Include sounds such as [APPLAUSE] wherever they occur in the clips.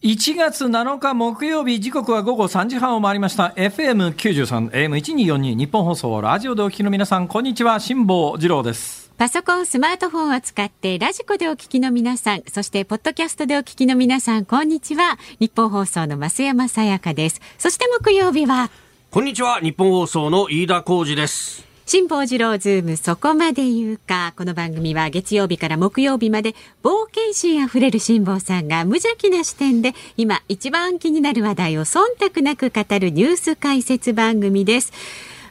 1月7日木曜日時刻は午後3時半を回りました。FM93 AM1242 日本放送ラジオでお聞きの皆さんこんにちは。辛坊治郎です。パソコンスマートフォンを使ってラジコでお聞きの皆さんそしてポッドキャストでお聞きの皆さんこんにちは。ニッポン放送の増山さやかです。そして木曜日はこんにちは。ニッポン放送の飯田浩二です辛坊治郎ズームそこまで言うか。この番組は月曜日から木曜日まで冒険心あふれる辛坊さんが無邪気な視点で今一番気になる話題を忖度なく語るニュース解説番組です。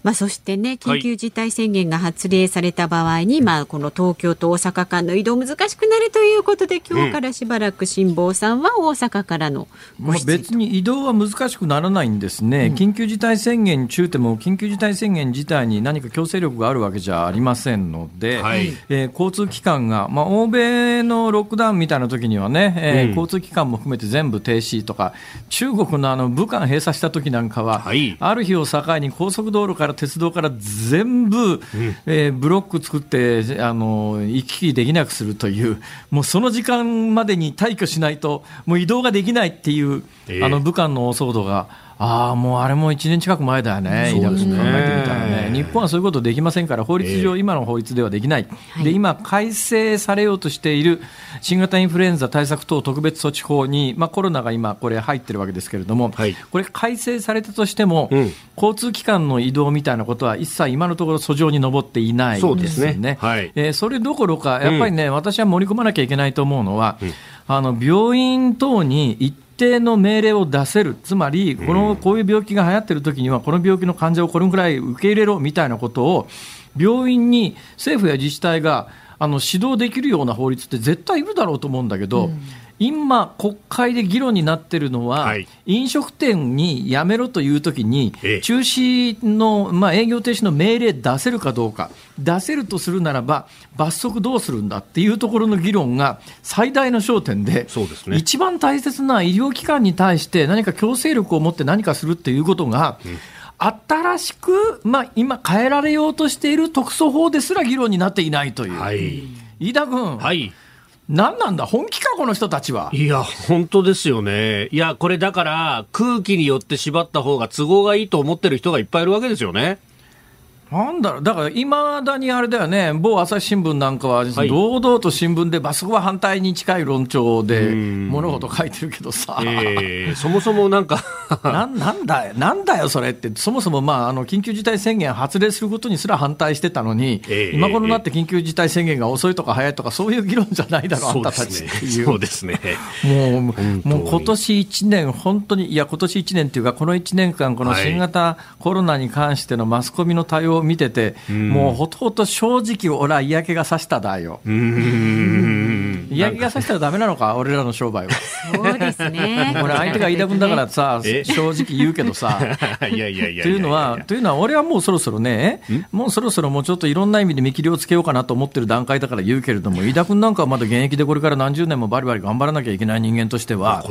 まあ、そしてね緊急事態宣言が発令された場合に、はい、まあ、この東京と大阪間の移動難しくなるということで今日からしばらく辛坊さんは大阪からの、まあ、別に移動は難しくならないんですね、うん、緊急事態宣言中でも緊急事態宣言自体に何か強制力があるわけじゃありませんので、はい、えー、交通機関が、まあ、欧米のロックダウンみたいな時にはね、えー、うん、交通機関も含めて全部停止とか中国のあの武漢閉鎖した時なんかは、はい、ある日を境に高速道路から鉄道から全部、うん、えー、ブロック作ってあの行き来できなくするという、もうその時間までに退去しないと、もう移動ができないっていう、えー、あの武漢の大騒動が。ああ、もうあれも1年近く前だよね、そうですね。考えてみたらね、日本はそういうことできませんから、法律上、今の法律ではできない、えー、で今、改正されようとしている新型インフルエンザ対策等特別措置法に、まあ、コロナが今、これ、入ってるわけですけれども、はい、これ、改正されたとしても、うん、交通機関の移動みたいなことは一切今のところ、訴状に上っていないんですね。そね。はい、えー、それどころか、やっぱりね、うん、私は盛り込まなきゃいけないと思うのは、うん、あの病院等に行って定の命令を出せる、つまり、このこういう病気が流行っているときには、この病気の患者をこれぐらい受け入れろみたいなことを、病院に政府や自治体があの指導できるような法律って絶対いるだろうと思うんだけど、うん今、国会で議論になっているのは、はい、飲食店にやめろというときに、中止の、まあ、営業停止の命令出せるかどうか、出せるとするならば、罰則どうするんだっていうところの議論が最大の焦点で、そうですね、一番大切な医療機関に対して何か強制力を持って何かするっていうことが、うん。新しく、まあ、今変えられようとしている特措法ですら議論になっていないという。はい、飯田君、はい、何なんだ、本気か、この人たちは。いや、本当ですよね。いや、これだから、空気によって縛った方が都合がいいと思ってる人がいっぱいいるわけですよね。なんだろう、だからいまだにあれだよね、某朝日新聞なんかは、堂々と新聞で、あそこは反対に近い論調で物事書いてるけどさ、えー、そもそもなんか。[LAUGHS] な、なんだよ、なんだよ、それって、そもそも、まあ、あの緊急事態宣言発令することにすら反対してたのに、えー、今頃になって緊急事態宣言が遅いとか早いとか、そういう議論じゃないだろう、あんたたちっていう。そうですね。もう、もう今年1年、本当に、いや、今年1年っていうか、この1年間、この新型コロナに関してのマスコミの対応を見てて、もうほとほと正直、俺は嫌気がさしただよ。嫌気がさしたらだめなのか、俺らの商売は。そうですね。[LAUGHS] 俺、相手が飯田君だからさ、正直言うけどさ。[LAUGHS] いやいやいやというのは、というのは、俺はもうそろそろね、もうそろそろもうちょっといろんな意味で見切りをつけようかなと思ってる段階だから言うけれども、飯田君なんかはまだ現役でこれから何十年もバリバリ頑張らなきゃいけない人間としては、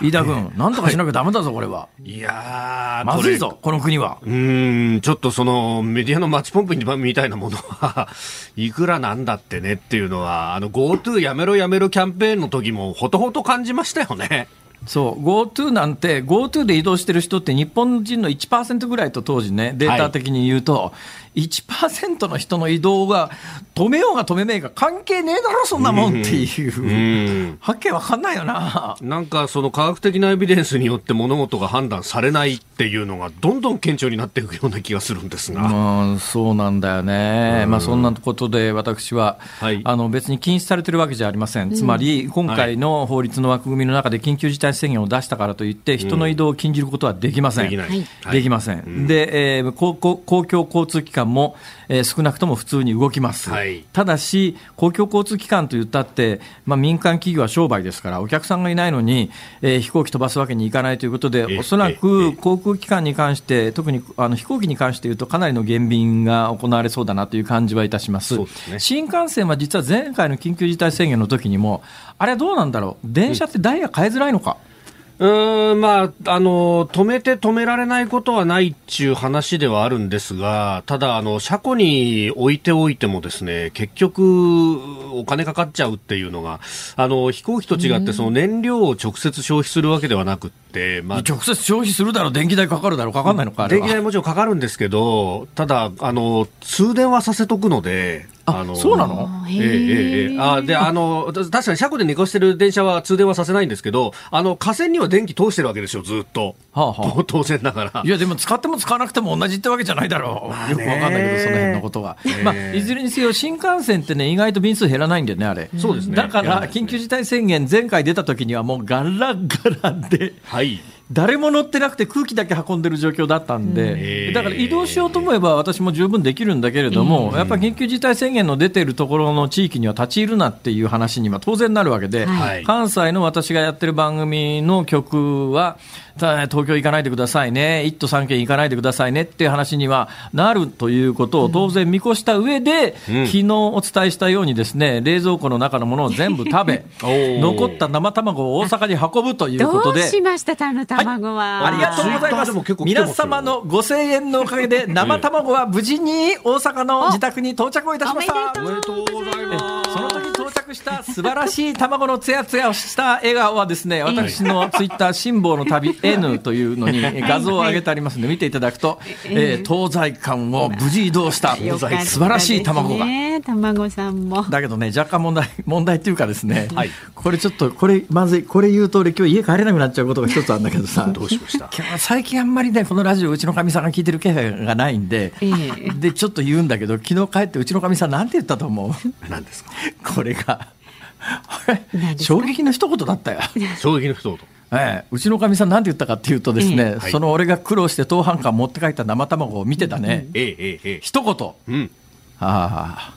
飯田君、なんとかしなきゃだめだぞ、これは。[LAUGHS] いやまずいぞ、この国は。うん、ちょっとそのメディアのマッチポンプみたいなものはいくらなんだってねっていうのは、[LAUGHS] あの GoTo やめろやめろキャンペーンの時もほとほと感じましたよね。そう、GoTo なんて、GoTo で移動してる人って日本人の1%ぐらいと当時ね、データ的に言うと、1%の人の移動が止めようが止めめえが関係ねえだろ、そんなもんっていう、はっきり分かんないよな。なんかその科学的なエビデンスによって物事が判断されないっていうのが、どんどん顕著になっていくような気がするんですが。まあ、そうなんだよね、まあ、そんなことで私は、はい、あの別に禁止されてるわけじゃありません、つまり今回の法律の枠組みの中で緊急事態態宣言を出したからといって、人の移動を禁じることはできません。できません。で、えー、公公共交通機関も、えー、少なくとも普通に動きます。はい、ただし、公共交通機関といったって、まあ、民間企業は商売ですから、お客さんがいないのに、えー、飛行機飛ばすわけにいかないということで、おそらく航空機関に関して、特にあの飛行機に関して言うと、かなりの減便が行われそうだなという感じはいたします。すね、新幹線は実は前回の緊急事態宣言の時にも、あれはどうなんだろう、電車ってダイヤ変えづらいのか？うんうんまあ、あの止めて止められないことはないっていう話ではあるんですが、ただ、あの車庫に置いておいてもですね結局、お金かかっちゃうっていうのが、あの飛行機と違って、その燃料を直接消費するわけではなくて、まあ、直接消費するだろう、電気代かかるだろう、かかんないのか、電気代もちろんかかるんですけど、ただ、あの通電はさせとくので、あのそうなの？ええええあであの確かに車庫で寝かしてる電車は通電はさせないんですけどあの架線には電気通してるわけですよずっと、はあはあ、[LAUGHS] 当然ながら。いやでも使っても使わなくても同じってわけじゃないだろう、まあ、よくわかんないけどその辺のことは、まあ、いずれにせよ新幹線ってね意外と便数減らないんだよねあれ。そうですね。だから緊急事態宣言前回出た時にはもうガラガラで、はい、誰も乗ってなくて空気だけ運んでる状況だったんで、だから移動しようと思えば私も十分できるんだけれども、やっぱり緊急事態宣言の出てるところの地域には立ち入るなっていう話には当然なるわけで、はい、関西の私がやってる番組の曲は、東京行かないでくださいね、1都3県行かないでくださいねっていう話にはなるということを当然見越した上で、うん、昨日お伝えしたようにですね、冷蔵庫の中のものを全部食べ、残った生卵を大阪に運ぶということで。どうしました、卵は、はい、ありがとうございます。皆様の5000円のおかげで生卵は無事に大阪の自宅に到着をいたしました。おめでとうございます。その時到着した素晴らしい卵のつやつやをした笑顔はですね、私のツイッター辛抱の旅 N というのに画像を上げてありますので見ていただくと、えー、東西間を無事移動した素晴らしい卵が。卵さんも。だけどね、若干問題、問題っていうかですね、はい、これちょっと、これ、まずい、これ言うと俺今日家帰れなくなっちゃうことが一つあるんだけどさ、[LAUGHS] どうしました？最近あんまりね、このラジオうちのかみさんが聞いてる気配がないんで、えー、で、ちょっと言うんだけど、昨日帰ってうちのかみさんなんて言ったと思う。何ですか？これが、衝撃の一言だったよ。衝撃の一言。ええ、うちのかみさんなんて言ったかっていうとですね、その俺が苦労して当半館持って帰った生卵を見てたね、うん、ええええ、一言、うん、ああ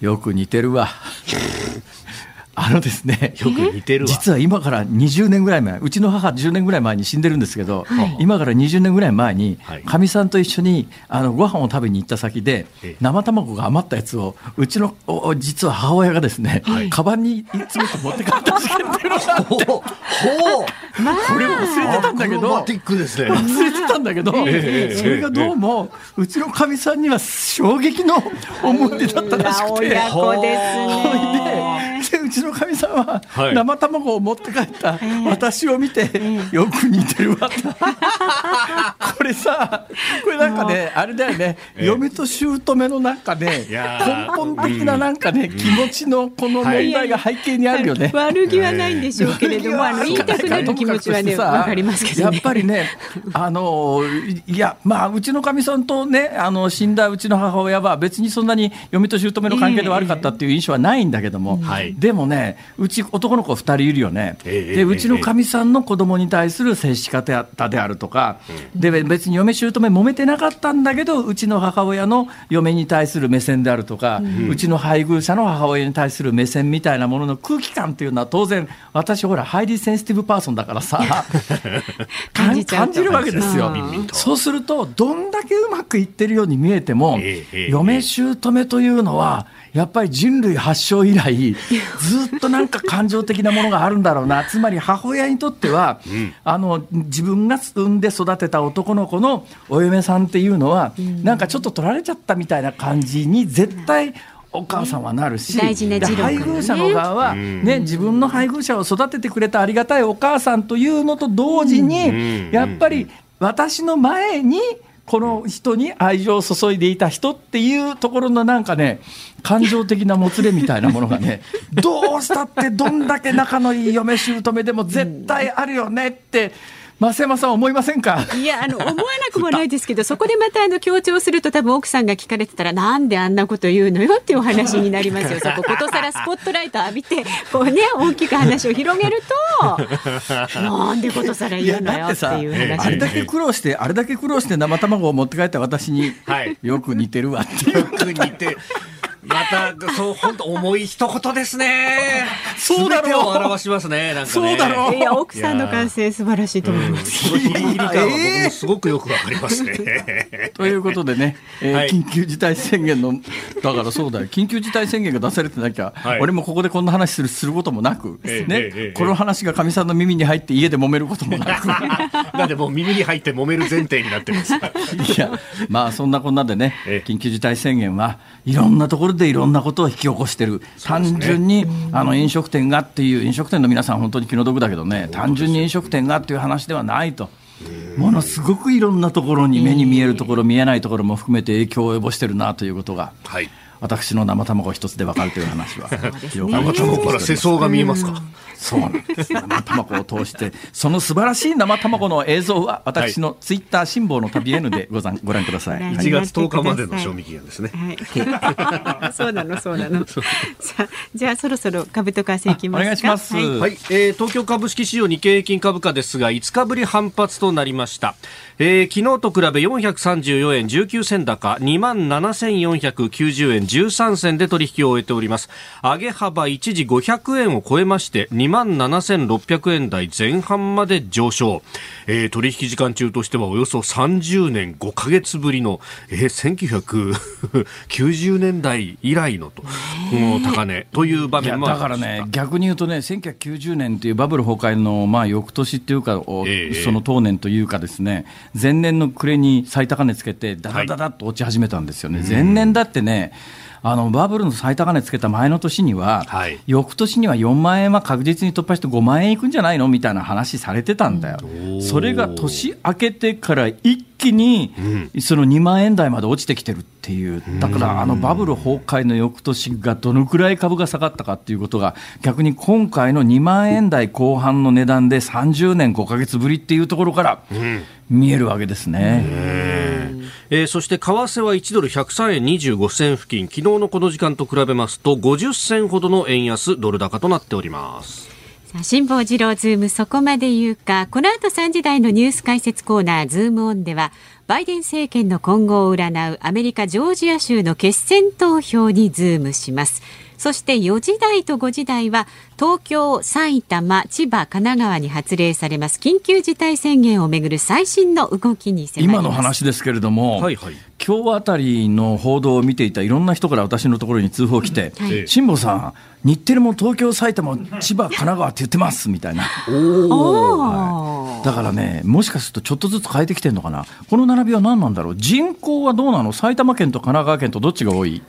よく似てるわ。[LAUGHS] あのですね、[LAUGHS] よく似てる実は今から20年ぐらい前、うちの母10年ぐらい前に死んでるんですけど、はい、今から20年ぐらい前に、か、み、さんと一緒にあのご飯を食べに行った先で、生卵が余ったやつを、うちの実は母親がですね、はい、カバンに詰めて持って帰った事件って。いう。のがあ。って。ほうまあ、これ忘れてたんだけど、忘れてたんだけど、それがどうも、うちのかみさんには衝撃の思い出だったらしくて。親子ですね。うちのかみさんは、生卵を持って帰った私を見て、よく似てるわ。[LAUGHS] これさ、これなんかね、あれだよね、嫁と姑のなんかね、根本的ななんかね、気持ちのこの問題が背景にあるよね。悪気はないんでしょうけれども、あの言いたくなる気持ちはね、わかりますけど、ね、やっぱりね、あのいや、まあ、うちのかみさんとね、あの死んだうちの母親は、別にそんなに嫁と姑の関係で悪かったっていう印象はないんだけども、えー、でもね、うち男の子2人いるよね、えー、でうちのかみさんの子供に対する接し方であるとか、で別に嫁姑揉めてなかったんだけど、うちの母親の嫁に対する目線であるとか、うちの配偶者の母親に対する目線みたいなものの空気感っていうのは、当然、私、ほら、 highly sensitive person だからさ、[LAUGHS] 感じ感じるわけですよ。そうすると、どんだけうまくいってるように見えても、嫁姑というのは、やっぱり人類発祥以来、[LAUGHS] ずっとなんか感情的なものがあるんだろうな、つまり母親にとっては、うん、あの自分が産んで育てた男の子のお嫁さんっていうのは、うん、なんかちょっと取られちゃったみたいな感じに、絶対、お母さんはなるし、配偶者の側は、ね、自分の配偶者を育ててくれたありがたいお母さんというのと同時に、やっぱり私の前に、この人に愛情を注いでいた人っていうところのなんかね、感情的なもつれみたいなものがね、[LAUGHS] どうしたってどんだけ仲のいい嫁姑でも絶対あるよねって、増山さん思いませんか？いや、あの、思わなくもないですけど、そこでまた、あの、強調すると多分奥さんが聞かれてたら、なんであんなこと言うのよっていうお話になりますよ。[LAUGHS] そこ、ことさらスポットライト浴びて、こうね、大きく話を広げると、なんでことさら言うのよっていう話あれだけ苦労して、あれだけ苦労して生卵を持って帰った私に、よく似てるわっていう。よく似てまた、そう、本当重い一言ですね。[LAUGHS] そうだろう。を表しますね。なんかね。そうだろう。いや、奥さんの感性素晴らしいと思います。そのギリギリ感は僕もすごくよくわかりますね。[LAUGHS] ということでね、えー緊急事態宣言の、だからそうだよ、緊急事態宣言が出されてなきゃ、俺もここでこんな話するすることもなく、ね、この話がかみさんの耳に入って家で揉めることもなく。だってもう耳に入って揉める前提になってます。[LAUGHS] いや、まあそんなこんなでね、緊急事態宣言はいろんなところでいろんなことを引き起こしてる、単純に、あの飲食店がっていう、飲食店の皆さん、本当に気の毒だけどね、単純に飲食店がっていう話ではないと。ものすごくいろんなところに目に見えるところ、見えないところも含めて影響を及ぼしてるなということが、はい、私の生卵一つで分かるという話は、生卵から世相が見えますか？そうなんです。生卵を通して、その素晴らしい生卵の映像は、私のツイッター辛抱の旅 N でござんご覧ください。1月10日までの賞味期限ですね。はい、そうなの、そうなの。じゃあそろそろ株と為替いきますお願いします。はい、はい、えー、東京株式市場日経平均株価ですが、5日ぶり反発となりました。えー、昨日と比べ434円19銭高、2万7490円13銭で取引を終えております。上げ幅一時500円を超えまして、2万7600円台前半まで上昇、えー、取引時間中としてはおよそ30年5か月ぶりの、えー、1990年代以来のと、高値という場面もだからね、逆に言うとね、1990年というバブル崩壊の、まあ、翌年っていうか、えー、その当年というかですね、前年の暮れに最高値つけて、だだだだっと落ち始めたんですよね。はい、前年だってね、あのバブルの最高値つけた前の年には、はい、翌年には4万円は確実に突破して5万円いくんじゃないのみたいな話されてたんだよ。それが年明けてから一気に、その2万円台まで落ちてきてるっていう、だからあのバブル崩壊の翌年がどのくらい株が下がったかっていうことが、逆に今回の2万円台後半の値段で30年5か月ぶりっていうところから見えるわけですね。えー、そして為替は1ドル103円25銭付近。昨日のこの時間と比べますと50銭ほどの円安ドル高となっております。さあ辛坊治郎ズームそこまで言うか。この後3時台のニュース解説コーナーズームオンではバイデン政権の今後を占うアメリカジョージア州の決選投票にズームします。そして4時台と5時台は東京、埼玉、千葉、神奈川に発令されます緊急事態宣言をめぐる最新の動きに今の話ですけれども、はいはい、今日あたりの報道を見ていたいろんな人から私のところに通報来て、辛、坊、さん、日テレも東京、埼玉、千葉、神奈川って言ってますみたいな。はい、だからね、もしかするとちょっとずつ変えてきてるのかな、この並びは何なんだろう、人口はどうなの、埼玉県と神奈川県とどっちが多い？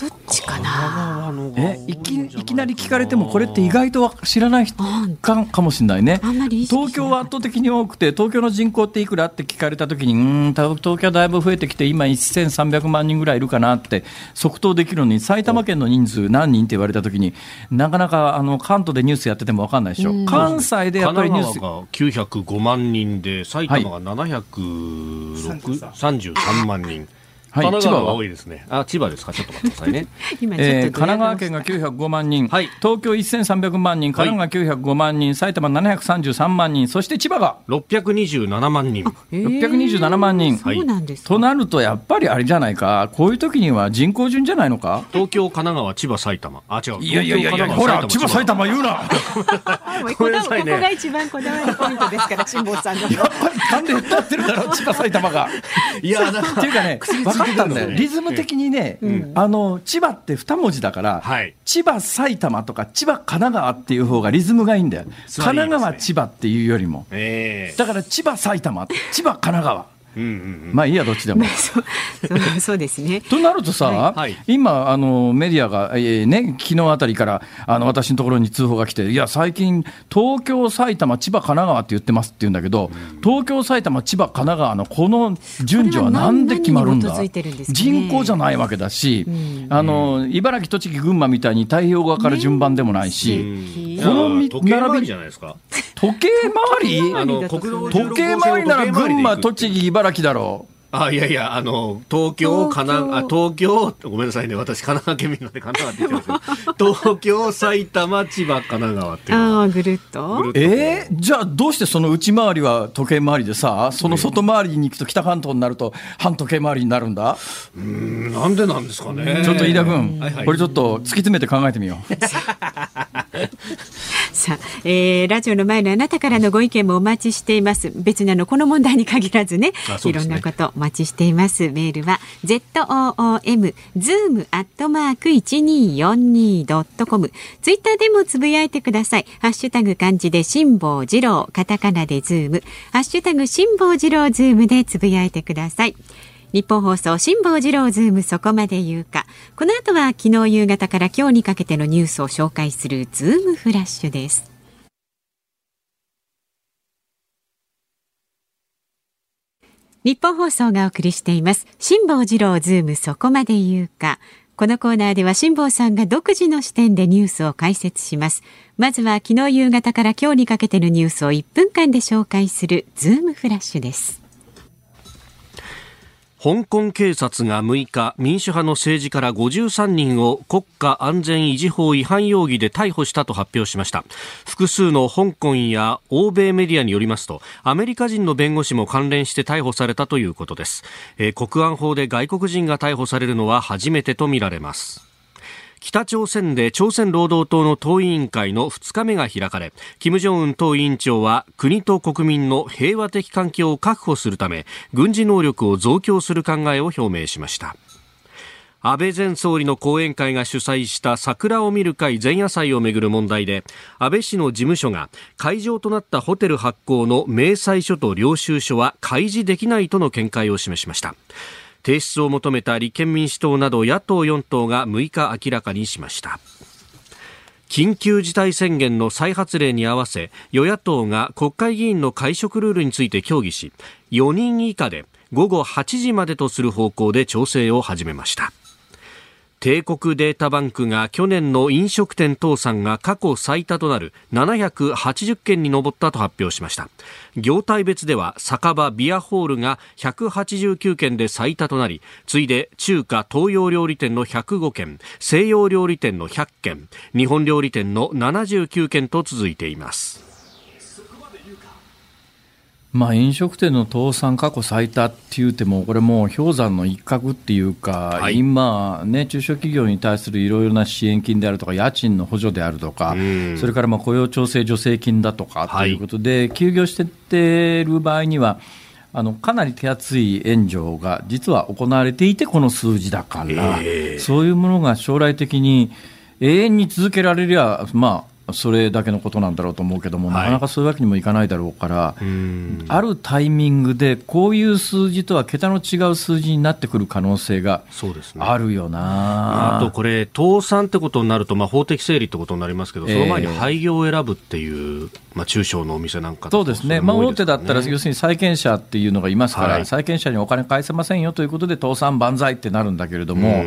どっちかな？えいきいきなり聞かれてもこれって意外と知らない人かかもしれないね。東京は圧倒的に多くて東京の人口っていくらって聞かれた時にうん東京はだいぶ増えてきて今1300万人ぐらいいるかなって即答できるのに埼玉県の人数何人って言われた時になかなかあの関東でニュースやってても分かんないでしょ、う関西でやっぱりニュースが905万人で埼玉が733万人。はい、神奈川が多いですね。あ、千葉ですか？ちょっと待ってくださいね。[LAUGHS] えー、神奈川県が905万人、はい、東京1300万人、神奈川905万人、埼玉733万人、そして千葉が？627万人。627万人。そうなんですとなると、やっぱりあれじゃないか、こういう時には人口順じゃないのか？東京、神奈川、千葉、埼玉。あ、違う。いやいやいやほら、千葉、埼玉言うな。[LAUGHS] ここが一番こだわりポイントですから、辛坊さんの。やっぱり勘で歌ってるだろ、千葉、埼玉が。[LAUGHS] いや、っていうかね、かったんだよ、リズム的に。ね、うん、あの千葉って2文字だから、はい、千葉、埼玉とか千葉、神奈川っていう方がリズムがいいんだよ、神奈川、千葉っていうよりも、えー、だから千葉、埼玉、千葉、神奈川。うんうんうん、まあいいやどっちでも。[LAUGHS] そうそうですね。[LAUGHS] となるとさ、はい、今あのメディアが、えー、ね昨日あたりからあの私のところに通報が来ていや最近東京埼玉千葉神奈川って言ってますって言うんだけど、うん、東京埼玉千葉神奈川のこの順序はなんで決まるんだ？ね、人口じゃないわけだし、うん、あの茨城栃木群馬みたいに太平洋側から順番でもないし、ね、この並びじゃないですか。時計回り？時計回りなら群馬栃木茨城茨城だろう。あ、いやいや、あの、東京、神奈川、東京、ごめんなさいね、私、神奈川県民なんで神奈川って言ってますけど、[LAUGHS] 東京、埼玉、千葉、神奈川っていうああ、ぐるっと？えー、じゃあ、どうしてその内回りは時計回りでさ、その外回りに行くと北関東になると、反時計回りになるんだ？うん、なんでなんですかね。ちょっと飯田君、はいはい、これちょっと突き詰めて考えてみよう。[LAUGHS] さあ、えー、ラジオの前のあなたからのご意見もお待ちしています。別にあの、この問題に限らずね、ねいろんなことお待ちしています。メールは、zoom、zoom アットマーク 1242.com。ツイッターでもつぶやいてください。ハッシュタグ漢字で辛坊治郎、カタカナでズーム、ハッシュタグ辛坊治郎ズームでつぶやいてください。ニッポン放送辛坊治郎ズームそこまで言うかこの後は昨日夕方から今日にかけてのニュースを紹介するズームフラッシュですニッポン放送がお送りしています。辛坊治郎ズームそこまで言うか。このコーナーでは辛坊さんが独自の視点でニュースを解説します。まずは昨日夕方から今日にかけてのニュースを1分間で紹介するズームフラッシュです。香港警察が6日民主派の政治家ら53人を国家安全維持法違反容疑で逮捕したと発表しました。複数の香港や欧米メディアによりますとアメリカ人の弁護士も関連して逮捕されたということです、えー、国安法で外国人が逮捕されるのは初めてとみられます。北朝鮮で朝鮮労働党の党委員会の2日目が開かれ金正恩党委員長は国と国民の平和的環境を確保するため軍事能力を増強する考えを表明しました。安倍前総理の後援会が主催した桜を見る会前夜祭をめぐる問題で安倍氏の事務所が会場となったホテル発行の明細書と領収書は開示できないとの見解を示しました。提出を求めた立憲民主党など野党4党が6日明らかにしました。緊急事態宣言の再発令に合わせ与野党が国会議員の会食ルールについて協議し4人以下で午後8時までとする方向で調整を始めました。帝国データバンクが去年の飲食店倒産が過去最多となる780件に上ったと発表しました。業態別では酒場ビアホールが189件で最多となり次いで中華東洋料理店の105件西洋料理店の100件日本料理店の79件と続いています。まあ、飲食店の倒産過去最多っていうても、これもう氷山の一角っていうか、はい、今、ね、中小企業に対するいろいろな支援金であるとか、家賃の補助であるとか、それからまあ雇用調整助成金だとかということで、はい、休業してってる場合には、あのかなり手厚い援助が実は行われていて、この数字だから、えー、そういうものが将来的に永遠に続けられりゃ、まあ、それだけのことなんだろうと思うけども、はい、なかなかそういうわけにもいかないだろうから、あるタイミングで、こういう数字とは桁の違う数字になってくる可能性があるよな、ね、あとこれ、倒産ってことになると、まあ、法的整理ってことになりますけど、その前に廃業を選ぶっていう、まあ、中小のお店なんかそうですね、まあ、大手だったら、要するに債権者っていうのがいますから、はい、債権者にお金返せませんよということで、倒産万歳ってなるんだけれども、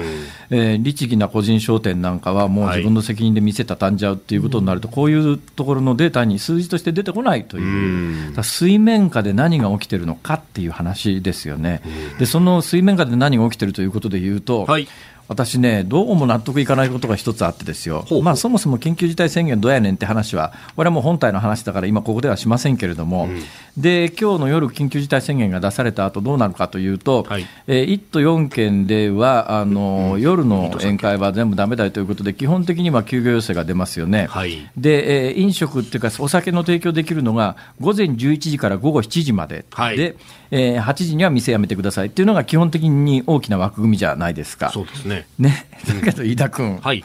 えー、律儀な個人商店なんかは、もう自分の責任で店畳んじゃうっていうことになると、こういうところのデータに数字として出てこないという、水面下で何が起きてるのかっていう話ですよね。でその水面下で何が起きてるということでいうと、はい私ね、どうも納得いかないことが一つあってですよ、まあ、そもそも緊急事態宣言どうやねんって話は、これはもう本体の話だから、今、ここではしませんけれども、うん、で今日の夜、緊急事態宣言が出された後どうなるかというと、はい、えー、1都4県ではあの、うん、夜の宴会は全部だめだということで、基本的には休業要請が出ますよね、はい、でえー、飲食っていうか、お酒の提供できるのが午前11時から午後7時まで。はい、でえー、8時には店辞めてくださいっていうのが基本的に大きな枠組みじゃないですか。そうですね。ね。[LAUGHS] だけど、飯田君。はい。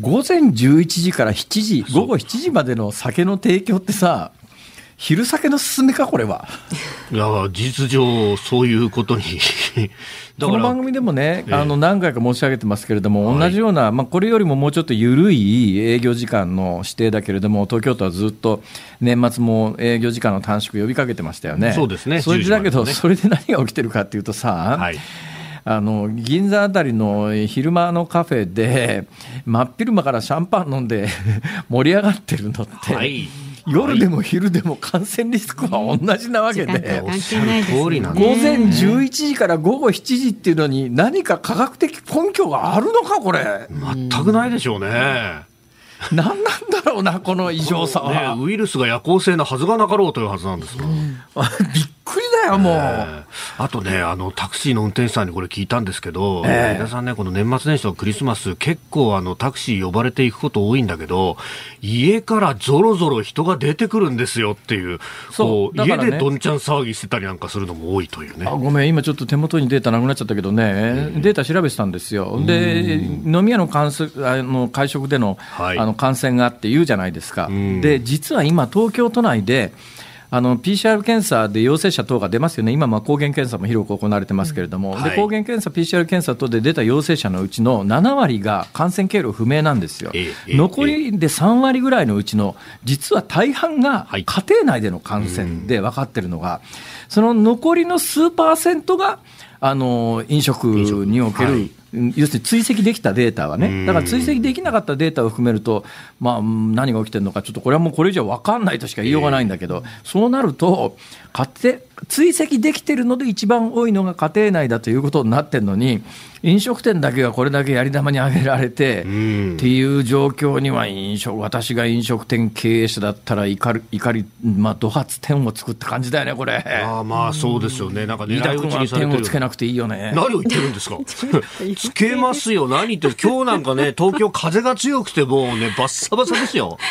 午前11時から7時、午後7時までの酒の提供ってさ、昼酒の勧めか、これは。いや事実上、そういうことに。[LAUGHS] この番組でもね、あの何回か申し上げてますけれども、同じような、まあ、これよりももうちょっと緩い営業時間の指定だけれども、東京都はずっと年末も営業時間の短縮呼びかけてましたよね。そうですね。それだけど、それで何が起きてるかっていうとさ、はい。あの銀座あたりの昼間のカフェで、真っ昼間からシャンパン飲んで [LAUGHS] 盛り上がってるのって、はい、夜でも昼でも感染リスクは同じなわけで、午前11時から午後7時っていうのに、何か科学的根拠があるのか、これ。全くないでしょうね。何なんだろうな、この異常さは、ね、ウイルスが夜行性なはずがなかろうというはずなんですが。うん、び [LAUGHS] っくりだよ、もう。えー、あとね、あの、タクシーの運転手さんにこれ聞いたんですけど、えー、皆さんね、この年末年始とクリスマス、結構あの、タクシー呼ばれていくこと多いんだけど、家からぞろぞろ人が出てくるんですよっていう、そう、ね、家でどんちゃん騒ぎしてたりなんかするのも多いというね。ごめん、今ちょっと手元にデータなくなっちゃったけどね、データ調べてたんですよ。で、飲み屋の関すあの会食での,、はい、あの感染があって言うじゃないですか。で、実は今、東京都内で、あの PCR 検査で陽性者等が出ますよね、今、抗原検査も広く行われてますけれども、うん。はい、で抗原検査、PCR 検査等で出た陽性者のうちの7割が感染経路不明なんですよ、残りで3割ぐらいのうちの、実は大半が家庭内での感染で分かってるのが、その残りの数パーセントが、あの飲食における、要するに追跡できたデータはね、だから追跡できなかったデータを含めると、まあ、何が起きてるのか、ちょっとこれはもうこれ以上分かんないとしか言いようがないんだけど、そうなると、家庭追跡できてるので、一番多いのが家庭内だということになってるのに、飲食店だけがこれだけやり玉に挙げられて、っていう状況には飲食、私が飲食店経営者だったら怒り、怒りまあ、怒発点を作った感じだよね、これ。あまあそうですよね、なんか狙い撃ちにされてる。点をつけなくていいよね。何を言ってるんですか？[LAUGHS] つけますよ、[LAUGHS] 何言ってる、今日なんかね、[LAUGHS] 東京、風が強くて、もうね、バッサバサですよ。[LAUGHS]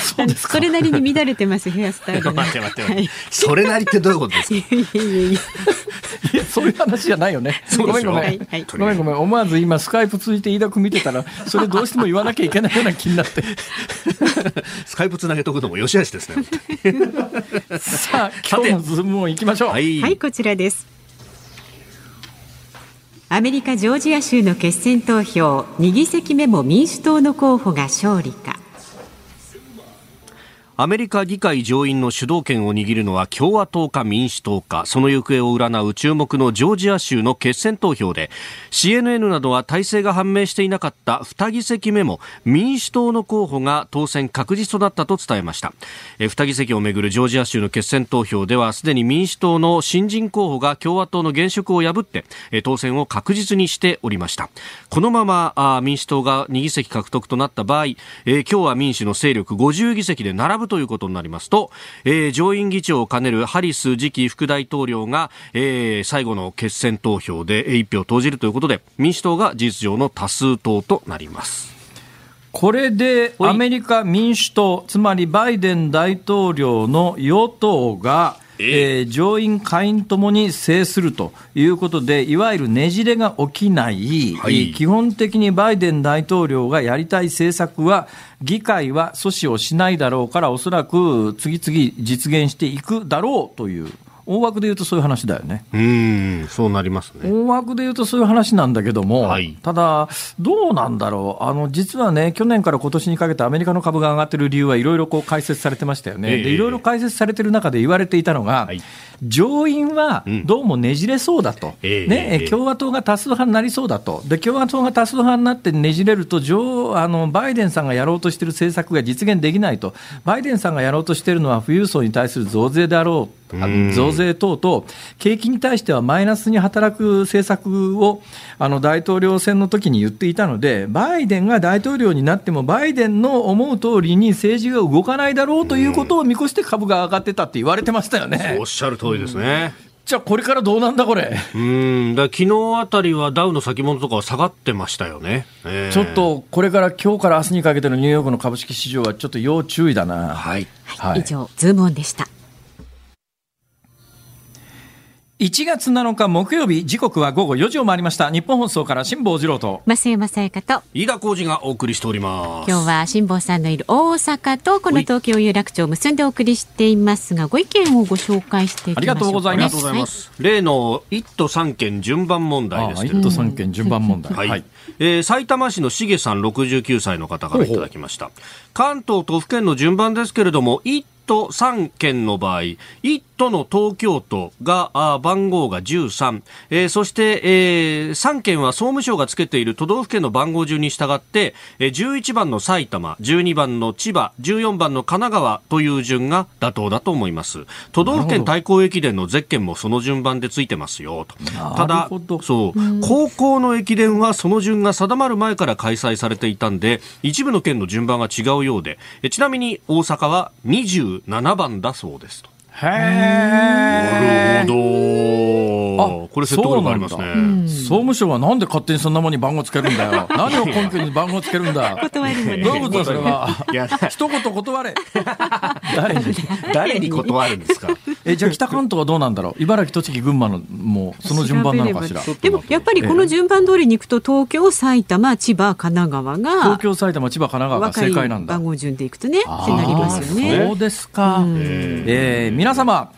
そうですそれなりに乱れてます、ヘアスタイル。待って待って待って、はい、それなりってどういうことですか？いやいやいやそういう話じゃないよね。ごめんごめん。はいはい、ごめんごめん。思わず今スカイプ通じて飯田君見てたら、それどうしても言わなきゃいけないような気になって。スカイプつなげとくのもよしあしですね。さあ、今日のズームを行きましょう。はい、はい、こちらです。アメリカ・ジョージア州の決選投票2議席目も民主党の候補が勝利か。アメリカ議会上院の主導権を握るのは共和党か民主党かその行方を占う注目のジョージア州の決選投票で CNN などは体制が判明していなかった2議席目も民主党の候補が当選確実となったと伝えました。2議席をめぐるジョージア州の決選投票ではすでに民主党の新人候補が共和党の現職を破って当選を確実にしておりました。このまま民主党が2議席獲得となった場合共和民主の勢力50議席で並ぶということになりますと、えー、上院議長を兼ねるハリス次期副大統領が、えー、最後の決選投票で一票を投じるということで民主党が事実上の多数党となります。これでアメリカ民主党、つまりバイデン大統領の与党が、えー、上院、下院ともに制するということで、いわゆるねじれが起きない、はい、基本的にバイデン大統領がやりたい政策は、議会は阻止をしないだろうから、おそらく次々実現していくだろうという。大枠で言うとそういう話だよね。うん、そうなりますね。大枠で言うとそういう話なんだけども、はい、ただ、どうなんだろう。あの、実はね、去年から今年にかけてアメリカの株が上がってる理由はいろいろこう解説されてましたよね。えー、で、いろいろ解説されてる中で言われていたのが、はい上院はどうもねじれそうだと、うん、ね、共和党が多数派になりそうだと、で共和党が多数派になってねじれると上あの、バイデンさんがやろうとしている政策が実現できないと、バイデンさんがやろうとしているのは富裕層に対する増税であろう。増税等々、景気に対してはマイナスに働く政策をあの大統領選の時に言っていたので、バイデンが大統領になっても、バイデンの思う通りに政治が動かないだろうということを見越して株が上がってたって言われてましたよね。おっしゃる通りですね。じゃあ、これからどうなんだ、これ？うんだ昨日あたりはダウの先物とかは下がってましたよね、えー、ちょっとこれから今日から明日にかけてのニューヨークの株式市場はちょっと要注意だな。はい、はい、以上、ズームオンでした。1月7日木曜日時刻は午後4時を回りました。日本放送から辛坊治郎と。増山さやかと。飯田浩二がお送りしております。今日は辛坊さんのいる大阪とこの東京有楽町を結んでお送りしていますがご意見をご紹介していきましょう、ね、ありがとうございます。はい、例の1都3県順番問題ですけど1都3県順番問題、はい、はい、えー、埼玉市のしげさん69歳の方からいただきました。関東都府県の順番ですけれども1都3県の場合、1都の東京都が、あ番号が13、えー、そして、えー、3県は総務省がつけている都道府県の番号順に従って、えー、11番の埼玉、12番の千葉、14番の神奈川という順が妥当だと思います。都道府県対抗駅伝のゼッケンもその順番でついてますよと。ただ、そう、高校の駅伝はその順が定まる前から開催されていたんで、一部の県の順番が違うようで、えちなみに大阪は20 7番だそうですと。へえ。なるほど。これ説得力ありますね。総務省はなんで勝手にそんなものに番号つけるんだよ。[LAUGHS] 何を根拠に番号つけるんだ。断るどういうことだそれは？一言断れ。[LAUGHS] 誰に誰に断るんですか？えじゃあ北関東はどうなんだろう？茨城栃木群馬のもうその順番なのかしら。でもやっぱりこの順番通りに行くと東京埼玉千葉神奈川が東京埼玉千葉神奈川が正解なんだ。番号順でいくとねってなりますよね。そうですか。えー、皆様。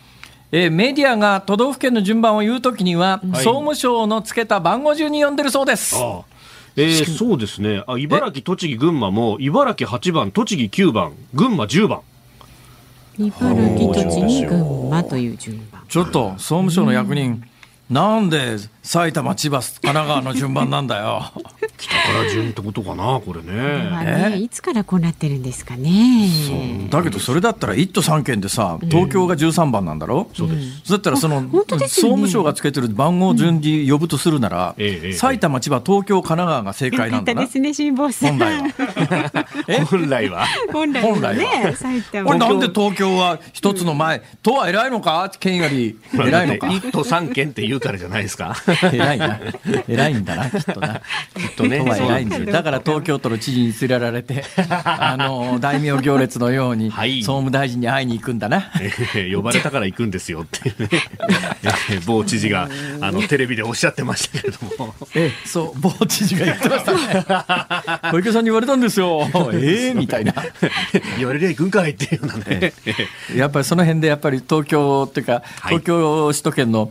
えー、メディアが都道府県の順番を言うときには、はい、総務省のつけた番号順に読んでるそうです。ああえー、そうですねあ茨城、栃木、群馬も茨城8番、栃木9番、群馬10番。茨城、栃木、群馬という順番。ちょっと総務省の役人、なんで埼玉、千葉、神奈川の順番なんだよ。[LAUGHS] 北から順ってことかな、これね。ねいつからこうなってるんですかね。だけど、それだったら1都3県でさ、東京が13番なんだろ、うそうです。だったら、その、ね、総務省がつけてる番号順に呼ぶとするなら、うん、埼玉、千葉、東京、神奈川が正解なんだな。ですね、辛坊さん。[LAUGHS] 本来は。本来は。本来は。ね、埼玉。なんで東京は一つの前、都は偉いのか？県より偉いのか？1都3県って言うからじゃないですか。[LAUGHS] 偉いな。偉いんだな、きっとな。きっとね。偉いんですだから東京都の知事に連れられて、[LAUGHS] あの、大名行列のように、総務大臣に会いに行くんだな。呼ばれたから行くんですよってね。[LAUGHS] 某知事が、あの、テレビでおっしゃってましたけれども。えそう、某知事が言ってましたね。小池さんに言われたんですよ。ええみたいな。言われりゃ行くんかいっていうようなね。やっぱりその辺でやっぱり東京っていうか、東京首都圏の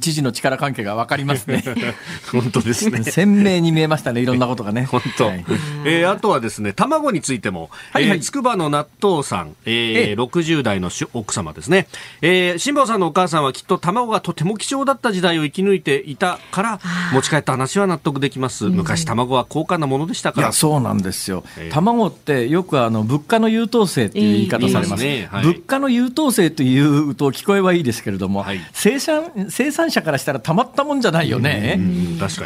知事の力関係が分かりますね。[LAUGHS] 本当ですね。鮮明に見えましたね、いろんなことがね。[LAUGHS] 本当。はい、えー、あとはですね、卵についても、はいはい、えー、筑波の納豆さん、えー、60代の奥様ですね。えー、辛坊さんのお母さんはきっと卵がとても貴重だった時代を生き抜いていたから、持ち帰った話は納得できます。昔卵は高価なものでしたから。そうなんですよ。えー、卵ってよくあの、物価の優等生っていう言い方されます。えー、はい、物価の優等生というと聞こえはいいですけれども、はい、生産、生産者からしたらたまったもんじゃないよね。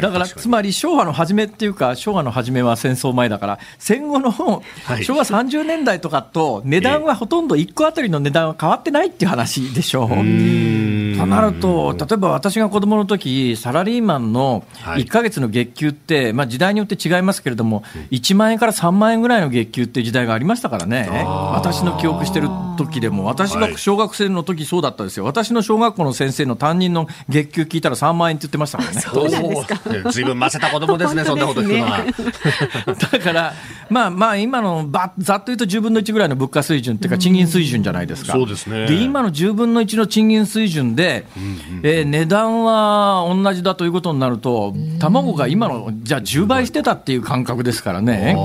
だから、つまり昭和の初めっていうか、昭和の初めは戦争前だから、戦後の昭和30年代とかと値段はほとんど1個あたりの値段は変わってないっていう話でしょう。となると、例えば私が子供の時サラリーマンの1か月の月給って、まあ、時代によって違いますけれども、1万円から3万円ぐらいの月給っていう時代がありましたからね、私の記憶してる時でも、私が小学生の時そうだったですよ、私の小学校の先生の担任の月給聞いたら3万円って言ってましたからね。[LAUGHS] そうなんですかずいぶんませた子供ですね、そんなこと聞くのは。[LAUGHS] だから、まあまあ、今のばざっと言うと10分の1ぐらいの物価水準っていうか、賃金水準じゃないですか。そうですね。で、今の10分の1の賃金水準で、えー、値段は同じだということになると、卵が今の、じゃあ10倍してたっていう感覚ですからね。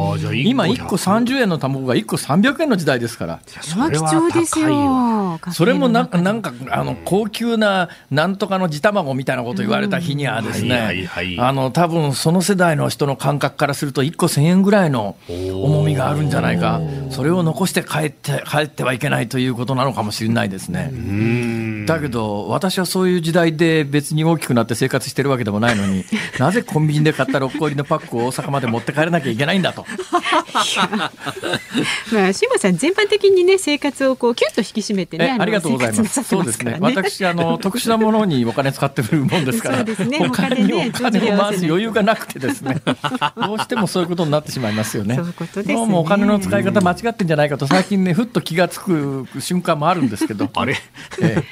今1個30円の卵が1個300円の時代ですから。それは貴重ですよ。それもなんか、なんか、あの、高級な、なんとかの地卵みたいなこと言われた日にはですね、あの、多分その世代の人の感覚からすると、1個1000円ぐらいの重みがあるんじゃないか、それを残して帰って帰ってはいけないということなのかもしれないですね。だけど、私はそういう時代で別に大きくなって生活してるわけでもないのに、[LAUGHS] なぜコンビニで買った6個入りのパックを大阪まで持って帰らなきゃいけないんだと。[LAUGHS] まあ、志麻さん、全般的にね、生活をこうキュッと引き締めてね、ありがとうございます。そうですね。私、あの、[LAUGHS] 特殊なものにお金使ってるもんですから、ね、お金にお金を回す余裕がなくてですね、[LAUGHS] どうしてもそういうことになってしまいますよね。そういうね。どうもお金の使い方間違ってんじゃないかと、最近ね、ふっと気がつく瞬間もあるんですけど。[LAUGHS] あれ、え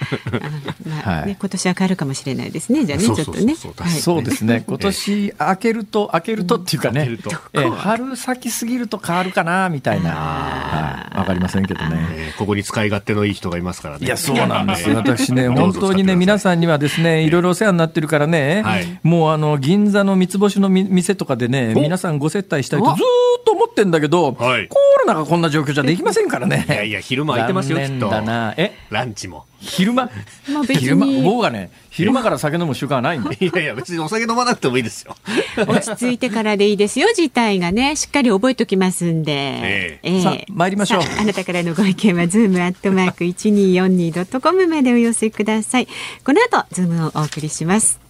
まあね、今年は変わるかもしれないですね。じゃあね、ちょっとね。そうですね。今年開けると開けるとっていうかね、え春先すぎると変わるかなみたいな、わかりませんけどね。ここに使い勝手のいい人がいますからね。いや、そうなんです。私ね、本当にね、皆さんにはですね、い。ろいろお世話になってるからね、もうあの銀座の三つ星の店とかでね、皆さんご接待したいとずっと思ってんだけど、コロナがこんな状況じゃできませんからね。いやいや、昼間空いてますよ、きっと。だな。え？ランチも。昼間、まあ、昼間？僕はね昼間から酒飲む習慣はないんでいやいや別にお酒飲まなくてもいいですよ。[LAUGHS] 落ち着いてからでいいですよ事態がね。しっかり覚えておきますんで、ええ。えー、さあ参りましょう。あなたからのご意見はズームアットマーク 1242.com までお寄せください。この後ズームをお送りします。